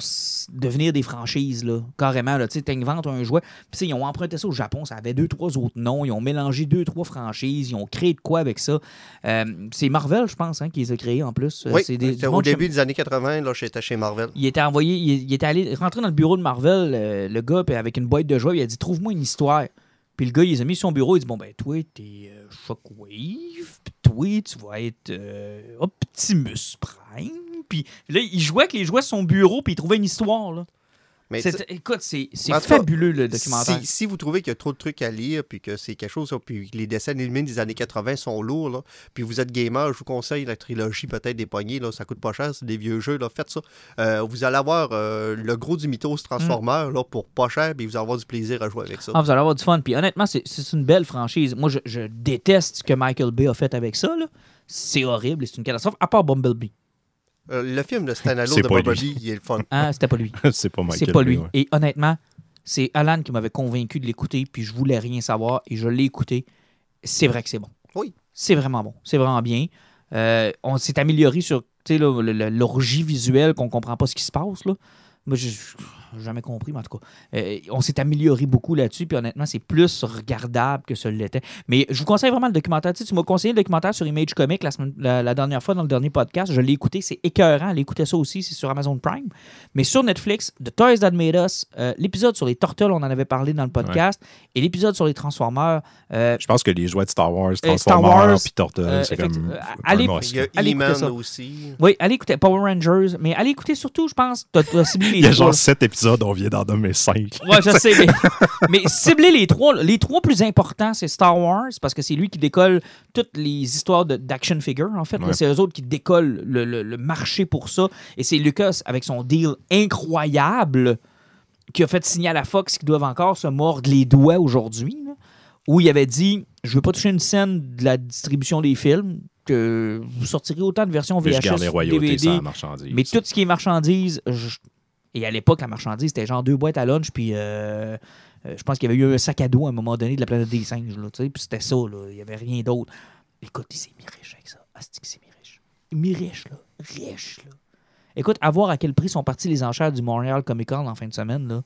devenir des franchises. Là. Carrément, là, tu inventes un jouet. Puis, ils ont emprunté ça au Japon. Ça avait deux, trois autres noms. Ils ont mélangé deux, trois franchises. Ils ont créé de quoi avec ça. Euh, c'est Marvel, je pense, hein, qui les a créés en plus. Euh, oui, c'est des- au chez- début des années 80, là, j'étais chez Marvel. il était envoyé, il, il était allé rentrer dans le bureau de Marvel, euh, le gars, puis avec une boîte de jouets, il a dit Trouve-moi une histoire. Puis le gars, il les a mis sur son bureau, il dit Bon, ben, toi, t'es euh, Shockwave, puis toi, tu vas être Optimus Prime. Puis là, il jouait avec les jouets sur son bureau, puis il trouvait une histoire. Là. Mais écoute, c'est fabuleux, le documentaire. Si, si vous trouvez qu'il y a trop de trucs à lire, puis que c'est quelque chose, puis que les dessins animés des années 80 sont lourds, là, puis vous êtes gamer, je vous conseille la trilogie peut-être des poignées, là, ça coûte pas cher, c'est des vieux jeux, là, faites ça. Euh, vous allez avoir euh, le gros du mythos Transformer là, pour pas cher, puis vous allez avoir du plaisir à jouer avec ça. Ah, vous allez avoir du fun. Puis honnêtement, c'est- une belle franchise. Moi, je, je déteste ce que Michael Bay a fait avec ça. là. C'est horrible, c'est une catastrophe, à part Bumblebee. Euh, le film de Stan Allo C'est de pas Bumblebee, il est le fun. Ah, c'était pas lui. (laughs) c'est pas Michael C'est pas lui. ouais. Et honnêtement, c'est Alan qui m'avait convaincu de l'écouter, puis je voulais rien savoir, et je l'ai écouté. C'est vrai que c'est bon. Oui. C'est vraiment bon. C'est vraiment bien. Euh, on s'est amélioré sur tu sais, là, le- le- l'orgie visuelle, qu'on comprend pas ce qui se passe. Là. J'ai jamais compris, mais en tout cas, euh, on s'est amélioré beaucoup là-dessus, puis honnêtement, c'est plus regardable que ce l'était. Mais je vous conseille vraiment le documentaire. Tu, sais, tu m'as conseillé le documentaire sur Image Comics la, semaine- la- la dernière fois dans le dernier podcast. Je l'ai écouté, c'est écœurant. Allez écouter ça aussi, c'est sur Amazon Prime. Mais sur Netflix, The Toys That Made Us, euh, l'épisode sur les Turtles, on en avait parlé dans le podcast, et l'épisode sur les Transformers, euh, Je pense que les jouets de Star Wars, Star Transformers, Wars, puis Turtles, euh, c'est comme euh, allez- Il y a. Allez écouter ça. aussi. oui, allez écouter Power Rangers, mais allez écouter surtout, je pense, t'as t'as ciblé les Il y a genre sept épisodes, on vient d'en nommer cinq. Ouais, je sais, mais, (laughs) mais cibler les trois, les trois plus importants, c'est Star Wars, parce que c'est lui qui décolle toutes les histoires d'action figure, en fait. Ouais. C'est eux autres qui décollent le, le- le marché pour ça. Et c'est Lucas, avec son deal incroyable, qui a fait signer à la Fox qu'ils doivent encore se mordre les doigts aujourd'hui, où il avait dit Je veux pas toucher une scène de la distribution des films, que vous sortirez autant de versions Mais je VHS, garde les royautés DVD, sur la marchandise. mais tout ce qui est marchandise, je- et à l'époque, la marchandise, c'était genre deux boîtes à lunch, puis euh, euh, je pense qu'il y avait eu un sac à dos à un moment donné de la planète des singes, là, puis c'était ça, là, il n'y avait rien d'autre. Écoute, il s'est mis riche avec ça. Asti que c'est mis riche? Mis riche, là. Riche, là. Écoute, à voir à quel prix sont partis les enchères du Montréal Comic Con en fin de semaine, là.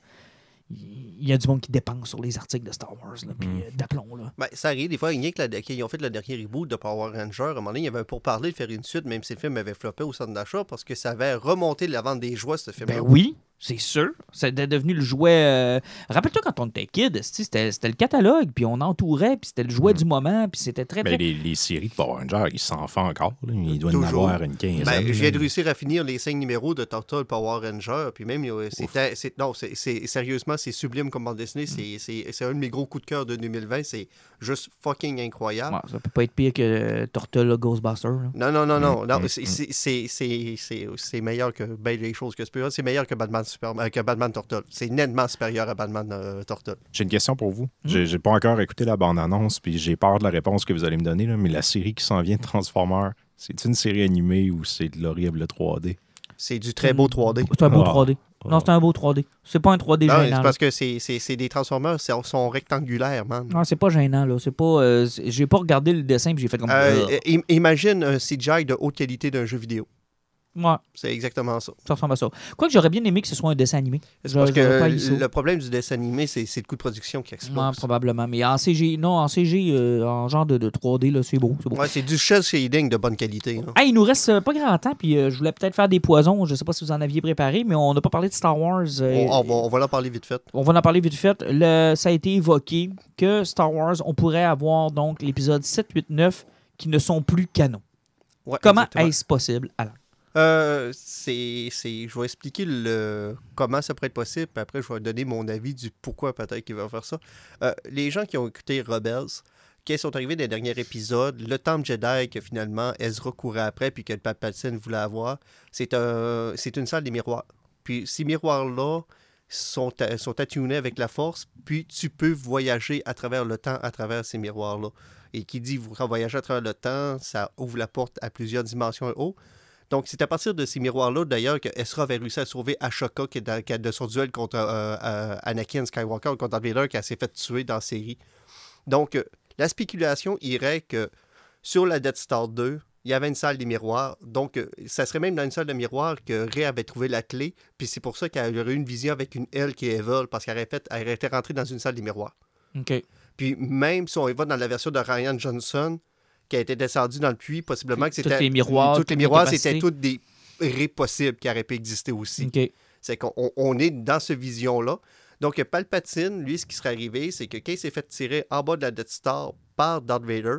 Il y a du monde qui dépense sur les articles de Star Wars, là, puis euh, d'aplomb, là. Ben, ça arrive des fois, rien que la, qu'ils ont fait le dernier reboot de Power Ranger, à un moment donné, il y avait un pourparler de faire une suite, même si le film avait floppé au centre d'achat, parce que ça avait remonté la vente des jouets, ce film Ben oui, c'est sûr. C'était devenu le jouet. euh, Rappelle-toi quand on était kid, c'était c'était le catalogue, puis on entourait, puis c'était le jouet du moment, puis c'était très, très. Mais les, les séries de Power Rangers, ils s'en font encore. là. Il doit y en avoir une quinzaine. Ben, je viens de là. réussir à finir les cinq numéros de Turtle Power Ranger, puis même, euh, c'était, c'est, non, c'est, c'est- sérieusement, c'est sublime comme bande dessinée, c'est, c'est, c'est un de mes gros coups de cœur de 2020, c'est juste fucking incroyable. Ouais, ça peut pas être pire que euh, Turtle Ghostbuster. là. Non, non, non, non, non, mm, c'est, mm. c'est, c'est, c'est, c'est- c'est meilleur que ben, les choses que c'est meilleur que Batman, Superman, euh, que Batman Turtle. C'est nettement supérieur à Batman euh, Turtle. J'ai une question pour vous. Hmm? J'ai pas encore écouté la bande-annonce, puis j'ai peur de la réponse que vous allez me donner, là, mais la série qui s'en vient de Transformers, c'est une série animée ou c'est de l'horrible 3D? C'est du très beau 3D. C'est un beau Ah. 3D. Non, c'est un beau 3D. C'est pas un 3D Non, gênant. c'est parce que c'est, c'est, c'est des Transformers, c'est- sont rectangulaires, man. Non, c'est pas gênant, là. C'est pas. euh, j'ai pas regardé le dessin, puis j'ai fait comme. Euh, im- imagine un CGI de haute qualité d'un jeu vidéo. Ouais, C'est exactement ça. ça ressemble à ça. Quoique j'aurais bien aimé que ce soit un dessin animé. C'est J'aurais- parce que le problème du dessin animé, c'est, le coût de production qui Ouais, explose. probablement. Mais en CG, non, en CG, euh, en genre de, de 3D, là, c'est beau. C'est. Ouais, du shell shading de bonne qualité. là. Hey, il nous reste euh, pas grand temps, puis euh, je voulais peut-être faire des poisons. Je sais pas si vous en aviez préparé, mais on n'a pas parlé de Star Wars. euh, On, on va, on va en parler vite fait. on va en parler vite fait. Le- ça a été évoqué que Star Wars, on pourrait avoir donc l'épisode 7, 8, 9 qui ne sont plus canons. Ouais, Comment est-ce possible, Alain? Euh, c'est, c'est- je vais expliquer le, comment ça pourrait être possible, puis après, je vais donner mon avis du pourquoi peut-être qu'ils vont faire ça. Euh, les gens qui ont écouté Rebels, qui sont arrivés dans les derniers épisodes, le Temple Jedi que finalement Ezra courait après, puis que le Palpatine voulait avoir, c'est, un, c'est une salle des miroirs. Puis ces miroirs-là sont, sont attunés avec la force, puis tu peux voyager à travers le temps, à travers ces miroirs-là. Et qui dit voyager à travers le temps, ça ouvre la porte à plusieurs dimensions haut. Donc, c'est à partir de ces miroirs-là, d'ailleurs, que Ezra avait réussi à sauver Ashoka qui est dans- qui a- de son duel contre euh, euh, Anakin Skywalker, contre Darth Vader, qui s'est fait tuer dans la série. Donc, euh, la spéculation irait que sur la Death Star 2, il y avait une salle des miroirs. Donc, ça serait même dans une salle de miroirs que Rey avait trouvé la clé. Puis c'est pour ça qu'elle aurait eu une vision avec une L qui est Evil, parce qu'elle aurait, été rentrée dans une salle des miroirs. OK. Puis même si on y va dans la version de Ryan Johnson, qui a été descendu dans le puits, possiblement que Tous c'était... les miroirs, Tous toutes les miroirs, c'était toutes des raies possibles qui auraient pu exister aussi. C'est qu'on on- on est dans cette vision-là. Donc, Palpatine, lui, ce qui serait arrivé, c'est que quand il s'est fait tirer en bas de la Death Star par Darth Vader,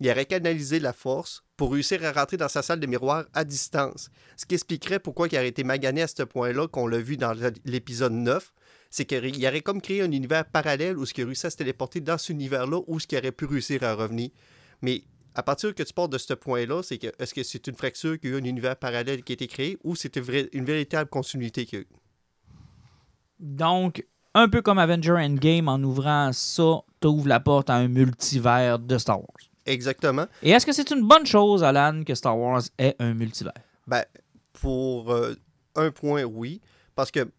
il aurait canalisé la force pour réussir à rentrer dans sa salle de miroir à distance. Ce qui expliquerait pourquoi il aurait été magané à ce point-là, qu'on l'a vu dans l'épisode 9. C'est qu'il aurait comme créé un univers parallèle où ce qui a réussi à se téléporter dans cet univers-là, où ce qui aurait pu réussir à revenir. Mais à partir que tu pars de ce point-là, c'est que est-ce que c'est une fracture qu'il y a eu un univers parallèle qui a été créé ou c'est une, véritable continuité qu'il y a eu? Donc, un peu comme Avenger Endgame, en ouvrant ça, t'ouvres la porte à un multivers de Star Wars. Exactement. Et est-ce que c'est une bonne chose, Alan, que Star Wars ait un multivers? Ben, pour euh, un point, oui. Parce que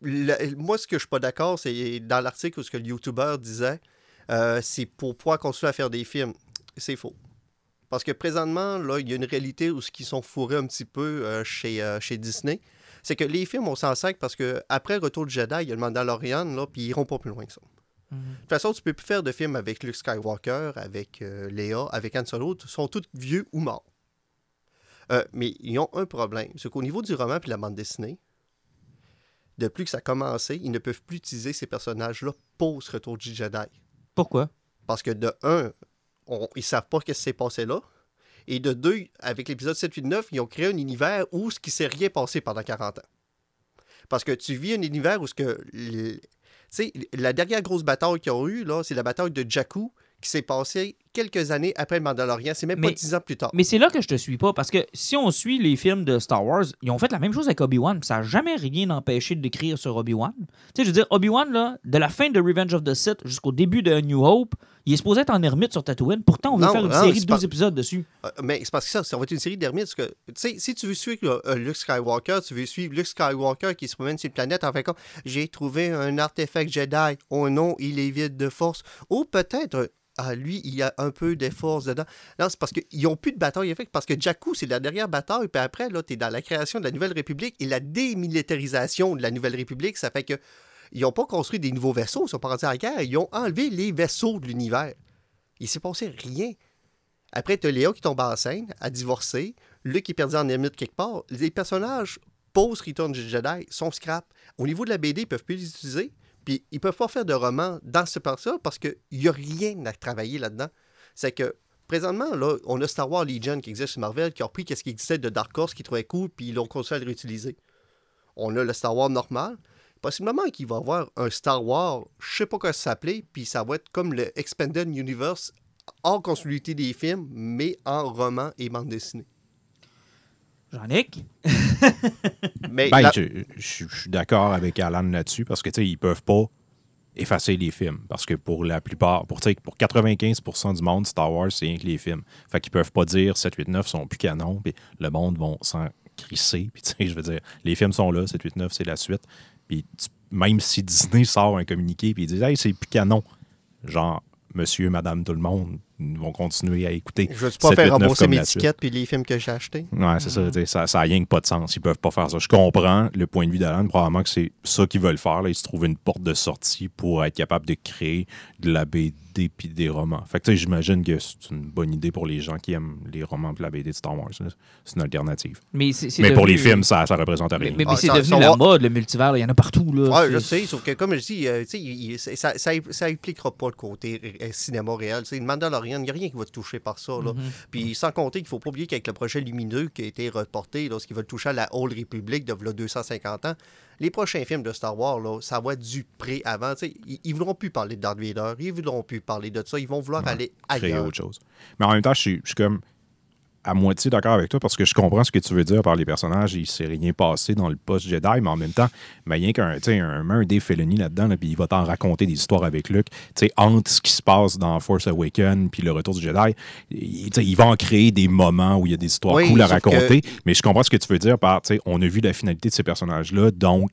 le- moi, ce que je suis pas d'accord, c'est dans l'article où ce que le YouTuber disait, euh, c'est pour pouvoir continuer à faire des films. C'est faux. Parce que présentement, là, il y a une réalité où ce qu'ils sont fourrés un petit peu euh, chez, euh, chez Disney. C'est que les films, on s'en sert parce que après Retour du Jedi, il y a le Mandalorian, là, puis ils iront pas plus loin que ça. Mhm. De toute façon, tu peux plus faire de films avec Luke Skywalker, avec euh, Léa, avec Han Solo. Ils sont tous vieux ou morts. Euh, mais ils ont un problème. C'est qu'au niveau du roman et de la bande dessinée, depuis que ça a commencé, ils ne peuvent plus utiliser ces personnages-là post Retour du Jedi. Pourquoi? Parce que de un, on- ils savent pas ce qui s'est passé là. Et de deux, avec l'épisode 7, 8, 9, ils ont créé un univers où ce qui s'est rien passé pendant 40 ans. Parce que tu vis un univers où ce que. Tu sais, la dernière grosse bataille qu'ils ont eue, là, c'est la bataille de Jakku qui s'est passée quelques années après le Mandalorian. C'est même pas dix ans plus tard. Mais c'est là que je te suis pas, parce que si on suit les films de Star Wars, ils ont fait la même chose avec Obi-Wan, ça n'a jamais rien empêché d'écrire sur Obi-Wan. Tu sais, je veux dire, Obi-Wan, là, de la fin de Revenge of the Sith jusqu'au début de A New Hope, il est supposé être en ermite sur Tatooine. Pourtant, on veut Non, faire une non, série de c'est 12 pas- épisodes dessus. Euh, mais c'est parce que ça, ça va être une série d'ermites. parce que, Tu sais, si tu veux suivre euh, Luke Skywalker, tu veux suivre Luke Skywalker qui se promène sur une planète en fait j'ai trouvé un artefact Jedi. Oh non, il est vide de force. Ou peut-être, euh, ah, lui, il a un peu de force dedans. Non, c'est parce qu'ils n'ont plus de bataille avec. Parce que Jakku, c'est la dernière bataille. Puis après, là, tu es dans la création de la Nouvelle République et la démilitarisation de la Nouvelle République. Ça fait que ils n'ont pas construit des nouveaux vaisseaux. Ils sont pas à la guerre. Ils ont enlevé les vaisseaux de l'univers. Il s'est passé rien. Après, tu as Léa qui tombe enceinte, a divorcé, Luke qui est perdu en ermite quelque part. Les personnages post-Return du Jedi sont scrap. Au niveau de la BD, ils peuvent plus les utiliser. Puis ils peuvent pas faire de roman dans ce part-là parce qu'il n'y a rien à travailler là-dedans. C'est que présentement, là, on a Star Wars Legion qui existe sur Marvel, qui a repris ce qui existait de Dark Horse, qui trouvait cool, puis ils l'ont continué à le réutiliser. On a le Star Wars normal. Possiblement qu'il va y avoir un Star Wars, je sais pas comment ça s'appelait, puis ça va être comme le Expanded Universe hors continuité des films, mais en roman et bande dessinée. Jean-Nic? Mais Ben, la- je, je- je suis d'accord avec Alan là-dessus parce que tu sais, ils peuvent pas effacer les films. Parce que pour la plupart, pour, pour 95% du monde, Star Wars, c'est rien que les films. Fait qu'ils peuvent pas dire 7, 8, 9 sont plus canons, puis le monde vont s'en crisser. (laughs) Puis je veux dire, les films sont là, 7, 8, 9, c'est la suite. Puis même si Disney sort un communiqué puis ils disent Hey, c'est plus canon, genre monsieur, madame, tout le monde vont continuer à écouter. je ne veux pas 7, faire 8, 9 rembourser comme mes tickets puis les films que j'ai achetés. Ouais, c'est ça, sais, ça. Ça n'a rien que pas de sens. Ils peuvent pas faire ça. Je comprends le point de vue d'Alan. Probablement que c'est ça qu'ils veulent faire. Là. Ils se trouvent une porte de sortie pour être capable de créer de la BD puis des romans. Fait que tu sais, j'imagine que c'est une bonne idée pour les gens qui aiment les romans et la BD de Star Wars. C'est une alternative. Mais, Mais pour les films, ça ne représente Mais, rien. mais- mais Ah, c'est devenu la va- mode, le multivers. Il y en a partout. Là. Ouais, C'est- je sais, sauf que comme je dis, euh, il- il- ça, ça, ça impliquera pas le côté euh, cinéma réel. Tu Mandalorian, il n'y a rien qui va te toucher par ça. Là. Mhm. Puis sans compter qu'il faut pas oublier qu'avec le projet Lumineux qui a été reporté lorsqu'ils veulent toucher à la Old Republic de v'là 250 ans, les prochains films de Star Wars, là, ça va être du pré avant. Tu sais, ils, ils voudront plus parler de Darth Vader, ils voudront plus parler de ça, ils vont vouloir Ouais, aller créer ailleurs. autre chose. Mais en même temps, je suis, je suis comme à moitié d'accord avec toi parce que je comprends ce que tu veux dire par les personnages. Il s'est rien passé dans le post-Jedi, mais en même temps, mais qu'un tu sais, un, un Filoni là-dedans, là, puis il va t'en raconter des histoires avec Luke. Sais, entre ce qui se passe dans Force Awakens puis le retour du Jedi, il, il va en créer des moments où il y a des histoires Oui, cool à que- raconter. Mais je comprends ce que tu veux dire par, on a vu la finalité de ces personnages-là, donc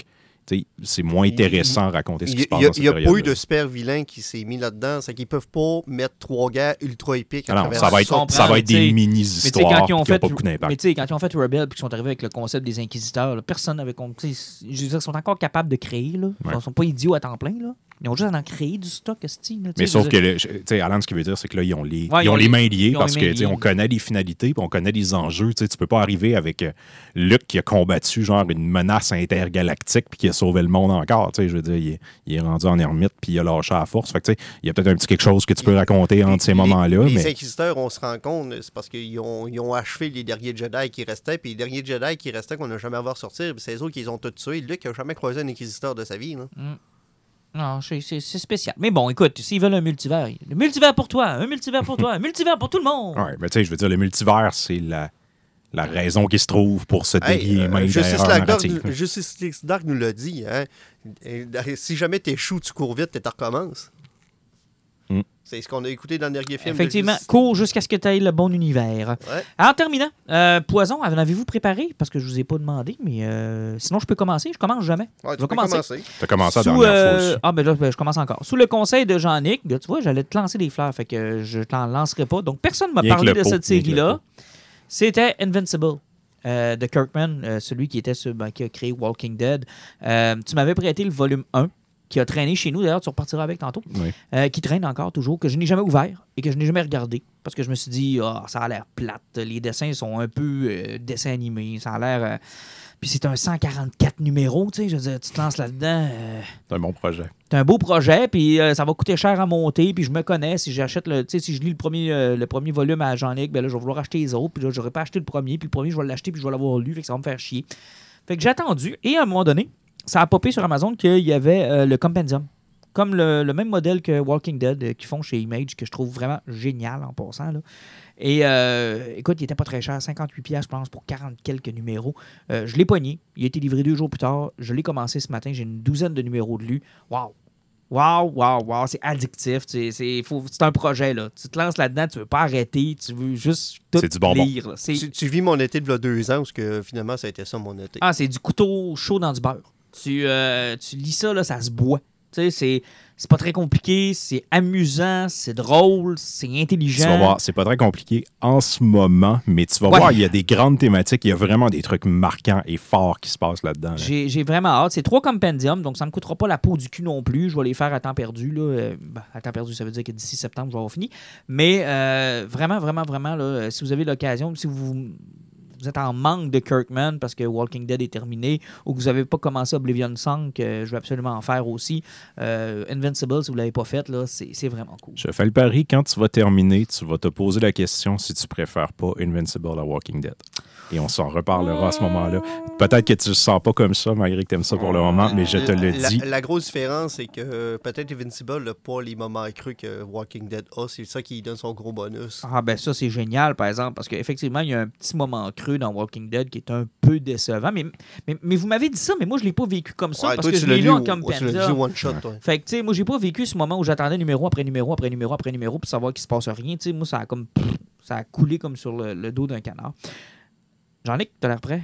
c'est moins Il- intéressant à raconter ce Il qui se passe n'y a, dans cette il y a pas eu de super vilain qui s'est mis là-dedans. C'est qu'ils peuvent pas mettre trois guerres ultra épiques à Ah non, travers ça va être, ça va être mais des Mais mini-histoires quand qui ils ont n'ont fait, pas beaucoup mais d'impact. tu sais, quand ils ont fait Rebel puis qu'ils sont arrivés avec le concept des inquisiteurs, là, personne n'avait compris. Je veux dire, ils sont encore capables de créer. Là. Ils ne sont pas idiots à temps plein. Là. Ils ont juste à en créer du stock, tu Mais sauf que, le- tu sais, Alan, ce qu'il veut dire, c'est que là, ils ont les, Ouais, ils ont les mains liées parce les que, mains tu sais, on liées. connaît les finalités puis on connaît les enjeux. Tu sais, tu peux pas arriver avec euh, Luke qui a combattu, genre, une menace intergalactique puis qui a sauvé le monde encore. Tu sais, je veux dire, il est, il est rendu en ermite puis il a lâché à force. Fait que, tu sais, il y a peut-être un petit quelque chose que tu peux raconter entre ces Les- moments-là. Les mais inquisiteurs, on se rend compte, c'est parce qu'ils ont, ils ont achevé les derniers Jedi qui restaient, puis les derniers Jedi qui restaient qu'on n'a jamais à voir sortir, puis c'est eux qui les ont tous tués. Luke n'a jamais croisé un inquisiteur de sa vie. Là. Non, c'est- spécial. Mais bon, écoute, s'ils veulent un multivers, le multivers pour toi, un multivers pour toi, un multivers pour tout le monde. ouais, mais tu sais, je veux dire, le multivers, c'est la, la raison qui se trouve pour se Hey, délier euh, même Justice, Dark, narratives. Justice Dark nous l'a dit. Hein? Et- Si jamais t'échoues, tu cours vite, tu recommences. C'est ce qu'on a écouté dans le dernier film. Effectivement, cours jusqu'à ce que tu aies le bon univers. Ouais. En terminant, euh, Poison, en avez-vous préparé? Parce que je vous ai pas demandé, mais euh, sinon je peux commencer. Je commence jamais. Ouais, Je tu vais peux commencer. commencer. T'as commencé la Sous, dernière euh, fois aussi. Ah, ben là, ben, je commence encore. Sous le conseil de Jean-Nic, là, tu vois, j'allais te lancer des fleurs, fait que je t'en lancerai pas. Donc, personne ne m'a parlé de pot, cette série-là. C'était Invincible. euh, de Kirkman, euh, celui qui était sur- ben, qui a créé Walking Dead. Euh, tu m'avais prêté le volume 1 qui a traîné chez nous, d'ailleurs tu repartiras avec tantôt, Oui. euh, qui traîne encore toujours, que je n'ai jamais ouvert et que je n'ai jamais regardé parce que je me suis dit, ah, ça a l'air plate, les dessins sont un peu euh, dessins animés, ça a l'air... euh, Puis c'est un 144 numéros, tu sais, je veux dire, tu te lances là-dedans... C'est un bon projet. c'est un beau projet, puis ça va coûter cher à monter, puis je me connais. Si j'achète le, tu sais, si je lis le premier, le premier volume à Jean-Nic, ben là, je vais vouloir acheter les autres, puis là, j'aurais pas acheté le premier, puis le premier, je vais l'acheter, puis je vais l'avoir lu, fait que ça va me faire chier. Fait que j'ai attendu, et à un moment donné, ça a popé sur Amazon qu'il y avait euh, le Compendium. Comme le, le même modèle que Walking Dead euh, qu'ils font chez Image, que je trouve vraiment génial en passant. Là. Et euh, écoute, il était pas très cher, 58 pièces je pense, pour 40 quelques numéros. Euh, je l'ai pogné. Il a été livré deux jours plus tard. Je l'ai commencé ce matin. J'ai une douzaine de numéros de lus. Waouh! Waouh, waouh, waouh, c'est addictif. C'est c'est- faut- c'est un projet, là. Tu te lances là-dedans, tu veux pas arrêter, tu veux juste tout C'est du bonbon. lire. tu vis mon été de là, deux ans, parce que finalement, ça a été ça mon été. Ah, c'est du couteau chaud dans du beurre. Tu, euh, tu lis ça, là, ça se boit. Tu sais, c'est- c'est pas très compliqué, c'est amusant, c'est drôle, c'est Tu intelligent. vas voir, c'est pas très compliqué en ce moment, mais tu vas Ouais. voir, il y a des grandes thématiques, il y a vraiment des trucs marquants et forts qui se passent là-dedans. là. J'ai vraiment hâte. C'est trois compendiums, donc ça me coûtera pas la peau du cul non plus. Je vais les faire à temps perdu. Là. Euh, ben, à temps perdu, ça veut dire que d'ici septembre, je vais avoir fini. Mais euh, vraiment, vraiment, vraiment, là, si vous avez l'occasion, si vous, vous êtes en manque de Kirkman parce que Walking Dead est terminé ou que vous n'avez pas commencé Oblivion Song, que je vais absolument en faire aussi, euh, Invincible, si vous ne l'avez pas fait, là, c'est vraiment cool. Je fais le pari, quand tu vas terminer, tu vas te poser la question si tu préfères pas Invincible à Walking Dead. Et on s'en reparlera à ce moment-là. Peut-être que tu le sens pas comme ça, malgré que tu aimes ça pour le moment, mais je te le dis. La grosse différence, c'est que euh, peut-être Invincible n'a pas les moments crus que Walking Dead a. C'est ça qui lui donne son gros bonus. Ah ben ça c'est génial par exemple parce qu'effectivement il y a un petit moment creux dans Walking Dead qui est un peu décevant mais, mais, mais vous m'avez dit ça mais moi je l'ai pas vécu comme ça Ouais, parce toi, que tu je l'ai lu en compendium. one shot, toi. Fait que tu sais moi j'ai pas vécu ce moment où j'attendais numéro après numéro après numéro après numéro pour savoir qu'il se passe rien, tu sais moi ça a comme ça a coulé comme sur le, le dos d'un canard. Jean-Luc, t'as l'air prêt?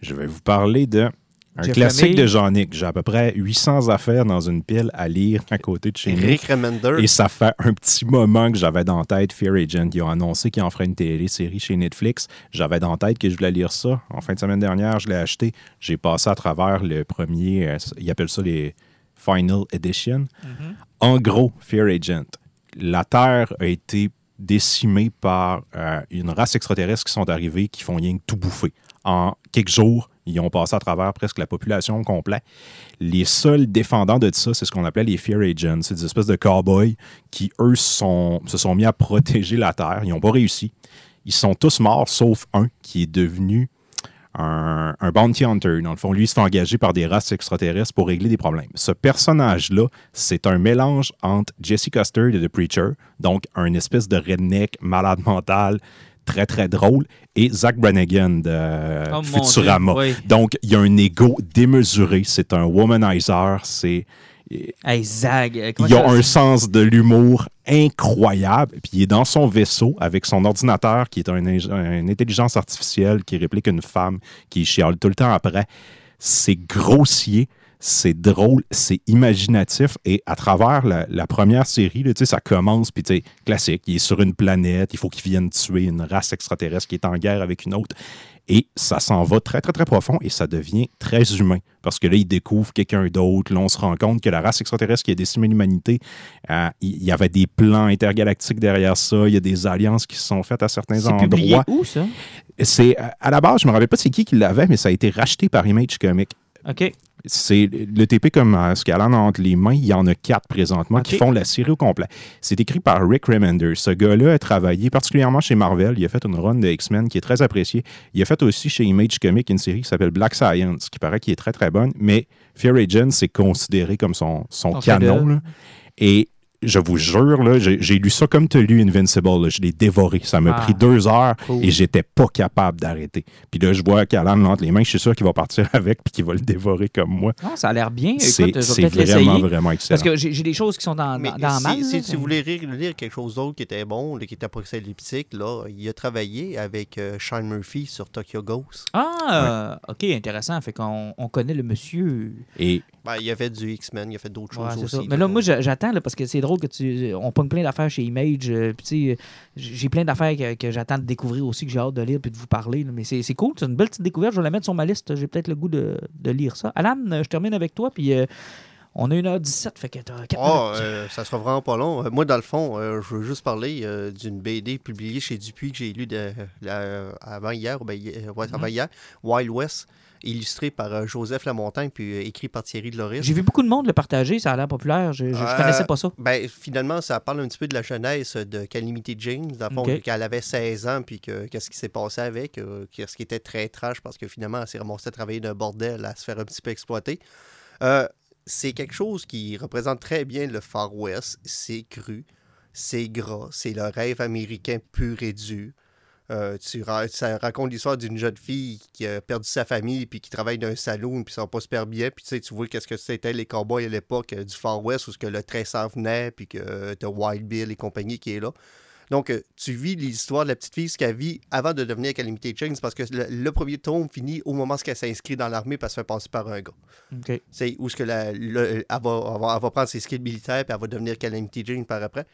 Je vais vous parler de un Jeff classique Lemay. de Jean-Nic. J'ai à peu près 800 affaires dans une pile à lire à côté de chez nous. Rick Remender. Et ça fait un petit moment que j'avais dans la tête Fear Agent. Ils ont annoncé qu'ils en feraient une télésérie chez Netflix. J'avais dans la tête que je voulais lire ça. En fin de semaine dernière, je l'ai acheté. J'ai passé à travers le premier, euh, ils appellent ça les Final Edition. En gros, Fear Agent, la Terre a été décimée par euh, une race extraterrestre qui sont arrivés, qui font rien que tout bouffer. En quelques jours, ils ont passé à travers presque la population complète. Les seuls défendants de ça, c'est ce qu'on appelait les Fear Agents. C'est des espèces de cow-boys qui, eux, se sont mis à protéger la Terre. Ils n'ont pas réussi. Ils sont tous morts, sauf un qui est devenu un, un bounty hunter. Dans le fond, lui, il se fait engager par des races extraterrestres pour régler des problèmes. Ce personnage-là, c'est un mélange entre Jesse Custer de The Preacher, donc un espèce de redneck malade mental, très, très drôle, et Zach Brannigan de Oh, Futurama. Dieu, oui. Donc, il y a un ego démesuré. C'est un womanizer. C'est Hey Zag, euh, il a un sens de l'humour incroyable. Puis il est dans son vaisseau avec son ordinateur qui est un, une intelligence artificielle qui réplique une femme qui chiale tout le temps après. C'est grossier, c'est drôle, c'est imaginatif. Et à travers la, la première série, là, ça commence, puis tu sais, classique, il est sur une planète, il faut qu'il vienne tuer une race extraterrestre qui est en guerre avec une autre. Et ça s'en va très, très, très profond et ça devient très humain. Parce que là, il découvre quelqu'un d'autre. Là, on se rend compte que la race extraterrestre qui a décimé l'humanité, euh, il y avait des plans intergalactiques derrière ça. Il y a des alliances qui se sont faites à certains C'est publié endroits. où ça? C'est à- à la base, je me rappelle pas c'est qui qui l'avait, mais ça a été racheté par Image Comics. OK. C'est le TP comme euh, ce qu'elle a entre les mains, il y en a quatre présentement qui font la série au complet. C'est écrit par Rick Remender. Ce gars-là a travaillé particulièrement chez Marvel. Il a fait une run de X-Men qui est très appréciée. Il a fait aussi chez Image Comics une série qui s'appelle Black Science, qui paraît qui est très très bonne. Mais Fear Agent, c'est considéré comme son, son canon. là. Et je vous jure, là, j'ai lu ça comme tu as lu Invincible. là. Je l'ai dévoré. Ça m'a Ah. pris deux heures Cool. et j'étais pas capable d'arrêter. Puis là, je vois qu'Alan l'a entre les mains. Je suis sûr qu'il va partir (laughs) avec puis qu'il va le dévorer comme moi. Non, ça a l'air bien. C'est vraiment, vraiment excellent. Parce que j'ai des choses qui sont dans, Mais dans, dans si, si tu voulais lire, lire quelque chose d'autre qui était bon, là, qui était apocalyptique, là, il a travaillé avec euh, Sean Murphy sur Tokyo Ghost. Ah, ok, intéressant. Fait qu'on on connaît le monsieur. Et Ben, il a fait du X-Men, il a fait d'autres Ouais, choses aussi. ça. Mais là, moi, j'a- j'attends parce que c'est drôle que tu. On pogne plein d'affaires chez Image. euh, sais, j'ai plein d'affaires que, que j'attends de découvrir aussi, que j'ai hâte de lire puis de vous parler. là. Mais c'est cool. C'est une belle petite découverte. Je vais la mettre sur ma liste. J'ai peut-être le goût de, de lire ça. Alan, je termine avec toi. Puis, euh, on a 1h17. Fait que t'as 4 Ah, minutes. euh, ça sera vraiment pas long. Euh, moi, dans le fond, euh, je veux juste parler euh, d'une BD publiée chez Dupuis que j'ai lu de, la- avant hier, ou ben, ouais, avant Mhm. hier, Wild West, illustré par euh, Joseph Lamontagne, puis euh, écrit par Thierry Loris. J'ai vu beaucoup de monde le partager. Ça a l'air populaire. Je, je, je Euh, connaissais pas ça. Ben, finalement, ça parle un petit peu de la jeunesse de Calamity James, dans le fond, Ok. qu'elle avait 16 ans, puis que qu'est-ce qui s'est passé avec, euh, qu'est-ce qui était très trash, parce que finalement, elle s'est ramassée à travailler d'un bordel, à se faire un petit peu exploiter. Euh, c'est quelque chose qui représente très bien le Far West. C'est cru, c'est gras, c'est le rêve américain pur et dur. Euh, tu ra- ça raconte l'histoire d'une jeune fille qui a perdu sa famille puis qui travaille dans un saloon puis ça va pas super bien puis tu vois qu'est-ce que c'était les cowboys à l'époque euh, du Far West où ce que le s'en venait puis que euh, t'as Wild Bill et compagnie qui est là donc euh, tu vis l'histoire de la petite fille ce qu'elle vit avant de devenir Calamity James parce que le, le premier tome finit au moment où elle s'inscrit dans l'armée parce qu'elle se fait passer par un gars OK. c'est où ce que la, le- elle, va, elle va- elle va prendre ses skills militaires puis elle va devenir Calamity Jane par après.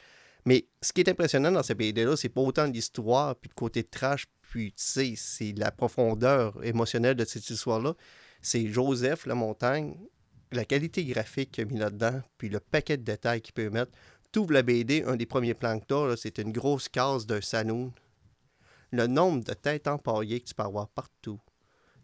Mais ce qui est impressionnant dans ces BD-là, c'est pas autant l'histoire puis le côté trash, puis tu sais, c'est la profondeur émotionnelle de cette histoire-là. C'est Joseph La Montagne, la qualité graphique qu'il a mis là-dedans, puis le paquet de détails qu'il peut mettre. Tout la BD, un des premiers plans que c'est une grosse case d'un saloon. Le nombre de têtes empaillées que tu peux avoir partout,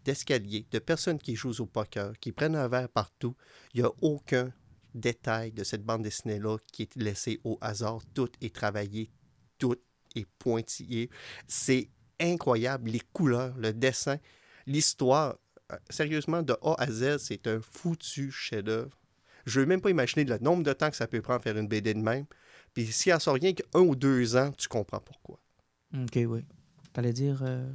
d'escaliers, de personnes qui jouent au poker, qui prennent un verre partout, il n'y a aucun détail de cette bande dessinée-là qui est laissé au hasard. Tout est travaillé, tout est pointillé. C'est incroyable. Les couleurs, le dessin, l'histoire. Euh, Sérieusement, de A à Z, c'est un foutu chef-d'œuvre. Je ne veux même pas imaginer le nombre de temps que ça peut prendre faire une BD de même. Puis si elle sort rien qu'un ou deux ans, tu comprends pourquoi. OK, oui. T'allais dire. euh,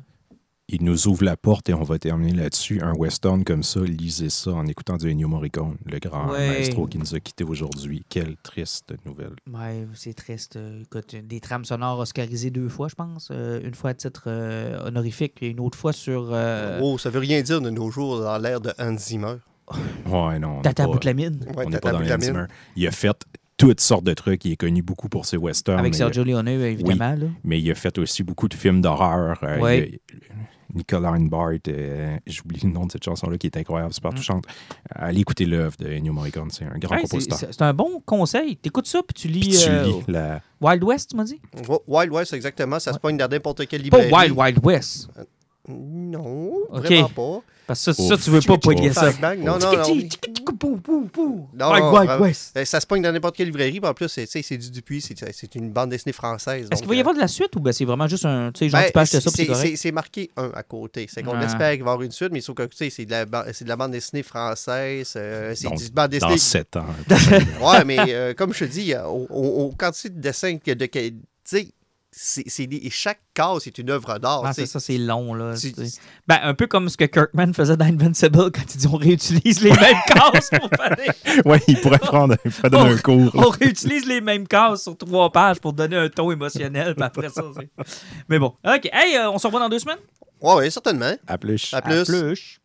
il nous ouvre la porte et on va terminer là-dessus. Un western comme ça, lisez ça en écoutant du Ennio Morricone, le grand Ouais. maestro qui nous a quittés aujourd'hui. Quelle triste nouvelle. Ouais, c'est triste. Écoute, des trames sonores oscarisées deux fois, je pense. Euh, une fois à titre euh, honorifique, puis une autre fois sur euh, Oh, ça veut rien dire de nos jours dans l'ère de Hans Zimmer. Ouais, non. Tata Boutlamine Ouais, on n'est pas dans. Hans Zimmer. Il a fait toutes sortes de trucs. Il est connu beaucoup pour ses westerns. avec Sergio Leone, évidemment. là. mais il a fait aussi beaucoup de films d'horreur. Euh, a- Nicolas Bart, j'oublie le nom de cette chanson-là qui est incroyable, super Mm. touchante. Allez écouter l'œuvre de Ennio Morricone, c'est un grand compositeur. c'est un bon conseil. T'écoutes ça, puis tu lis, Puis tu euh, lis la... Wild West, tu m'as dit? Wild West, exactement. Ça se pogne dans n'importe quelle Pas librairie. Wild Wild West. Non, Ok. vraiment pas. Parce que ça, ça tu veux pas poigner ça. Non, non, non. Non, Wild non, Wild vraiment. West. Euh, Ça se pogne dans n'importe quelle librairie. En plus, c'est tu sais, c'est du Dupuis. C'est c'est une bande dessinée française. Est-ce qu'il va y euh, avoir de la suite ou ben c'est vraiment juste un. Tu sais, genre, ben, tu peux acheter ça, c'est- marqué un à côté. C'est qu'on Ah. espère qu'il va y avoir une suite, mais sauf que tu sais, c'est de, la ba- c'est de la bande dessinée française. euh, c'est du bande dans dessinée. sept ans. (laughs) Ouais, mais euh, comme je te dis, au, au, au quantité de dessins que de. que- Tu sais, c'est- c'est des- et chaque case est une œuvre d'art. Ah, c'est ça, c'est long, là. Tu- tu sais. Ben, un peu comme ce que Kirkman faisait dans Invincible quand il dit on réutilise les mêmes (laughs) cases pour faire ouais, il pourrait prendre il pourrait donner un cours. là. On réutilise les mêmes cases sur trois pages pour donner un ton émotionnel, après ça, c'est- Mais bon, OK. Hey, euh, on se revoit dans deux semaines? Ouais, ouais, certainement. À plus. À À plus. plus.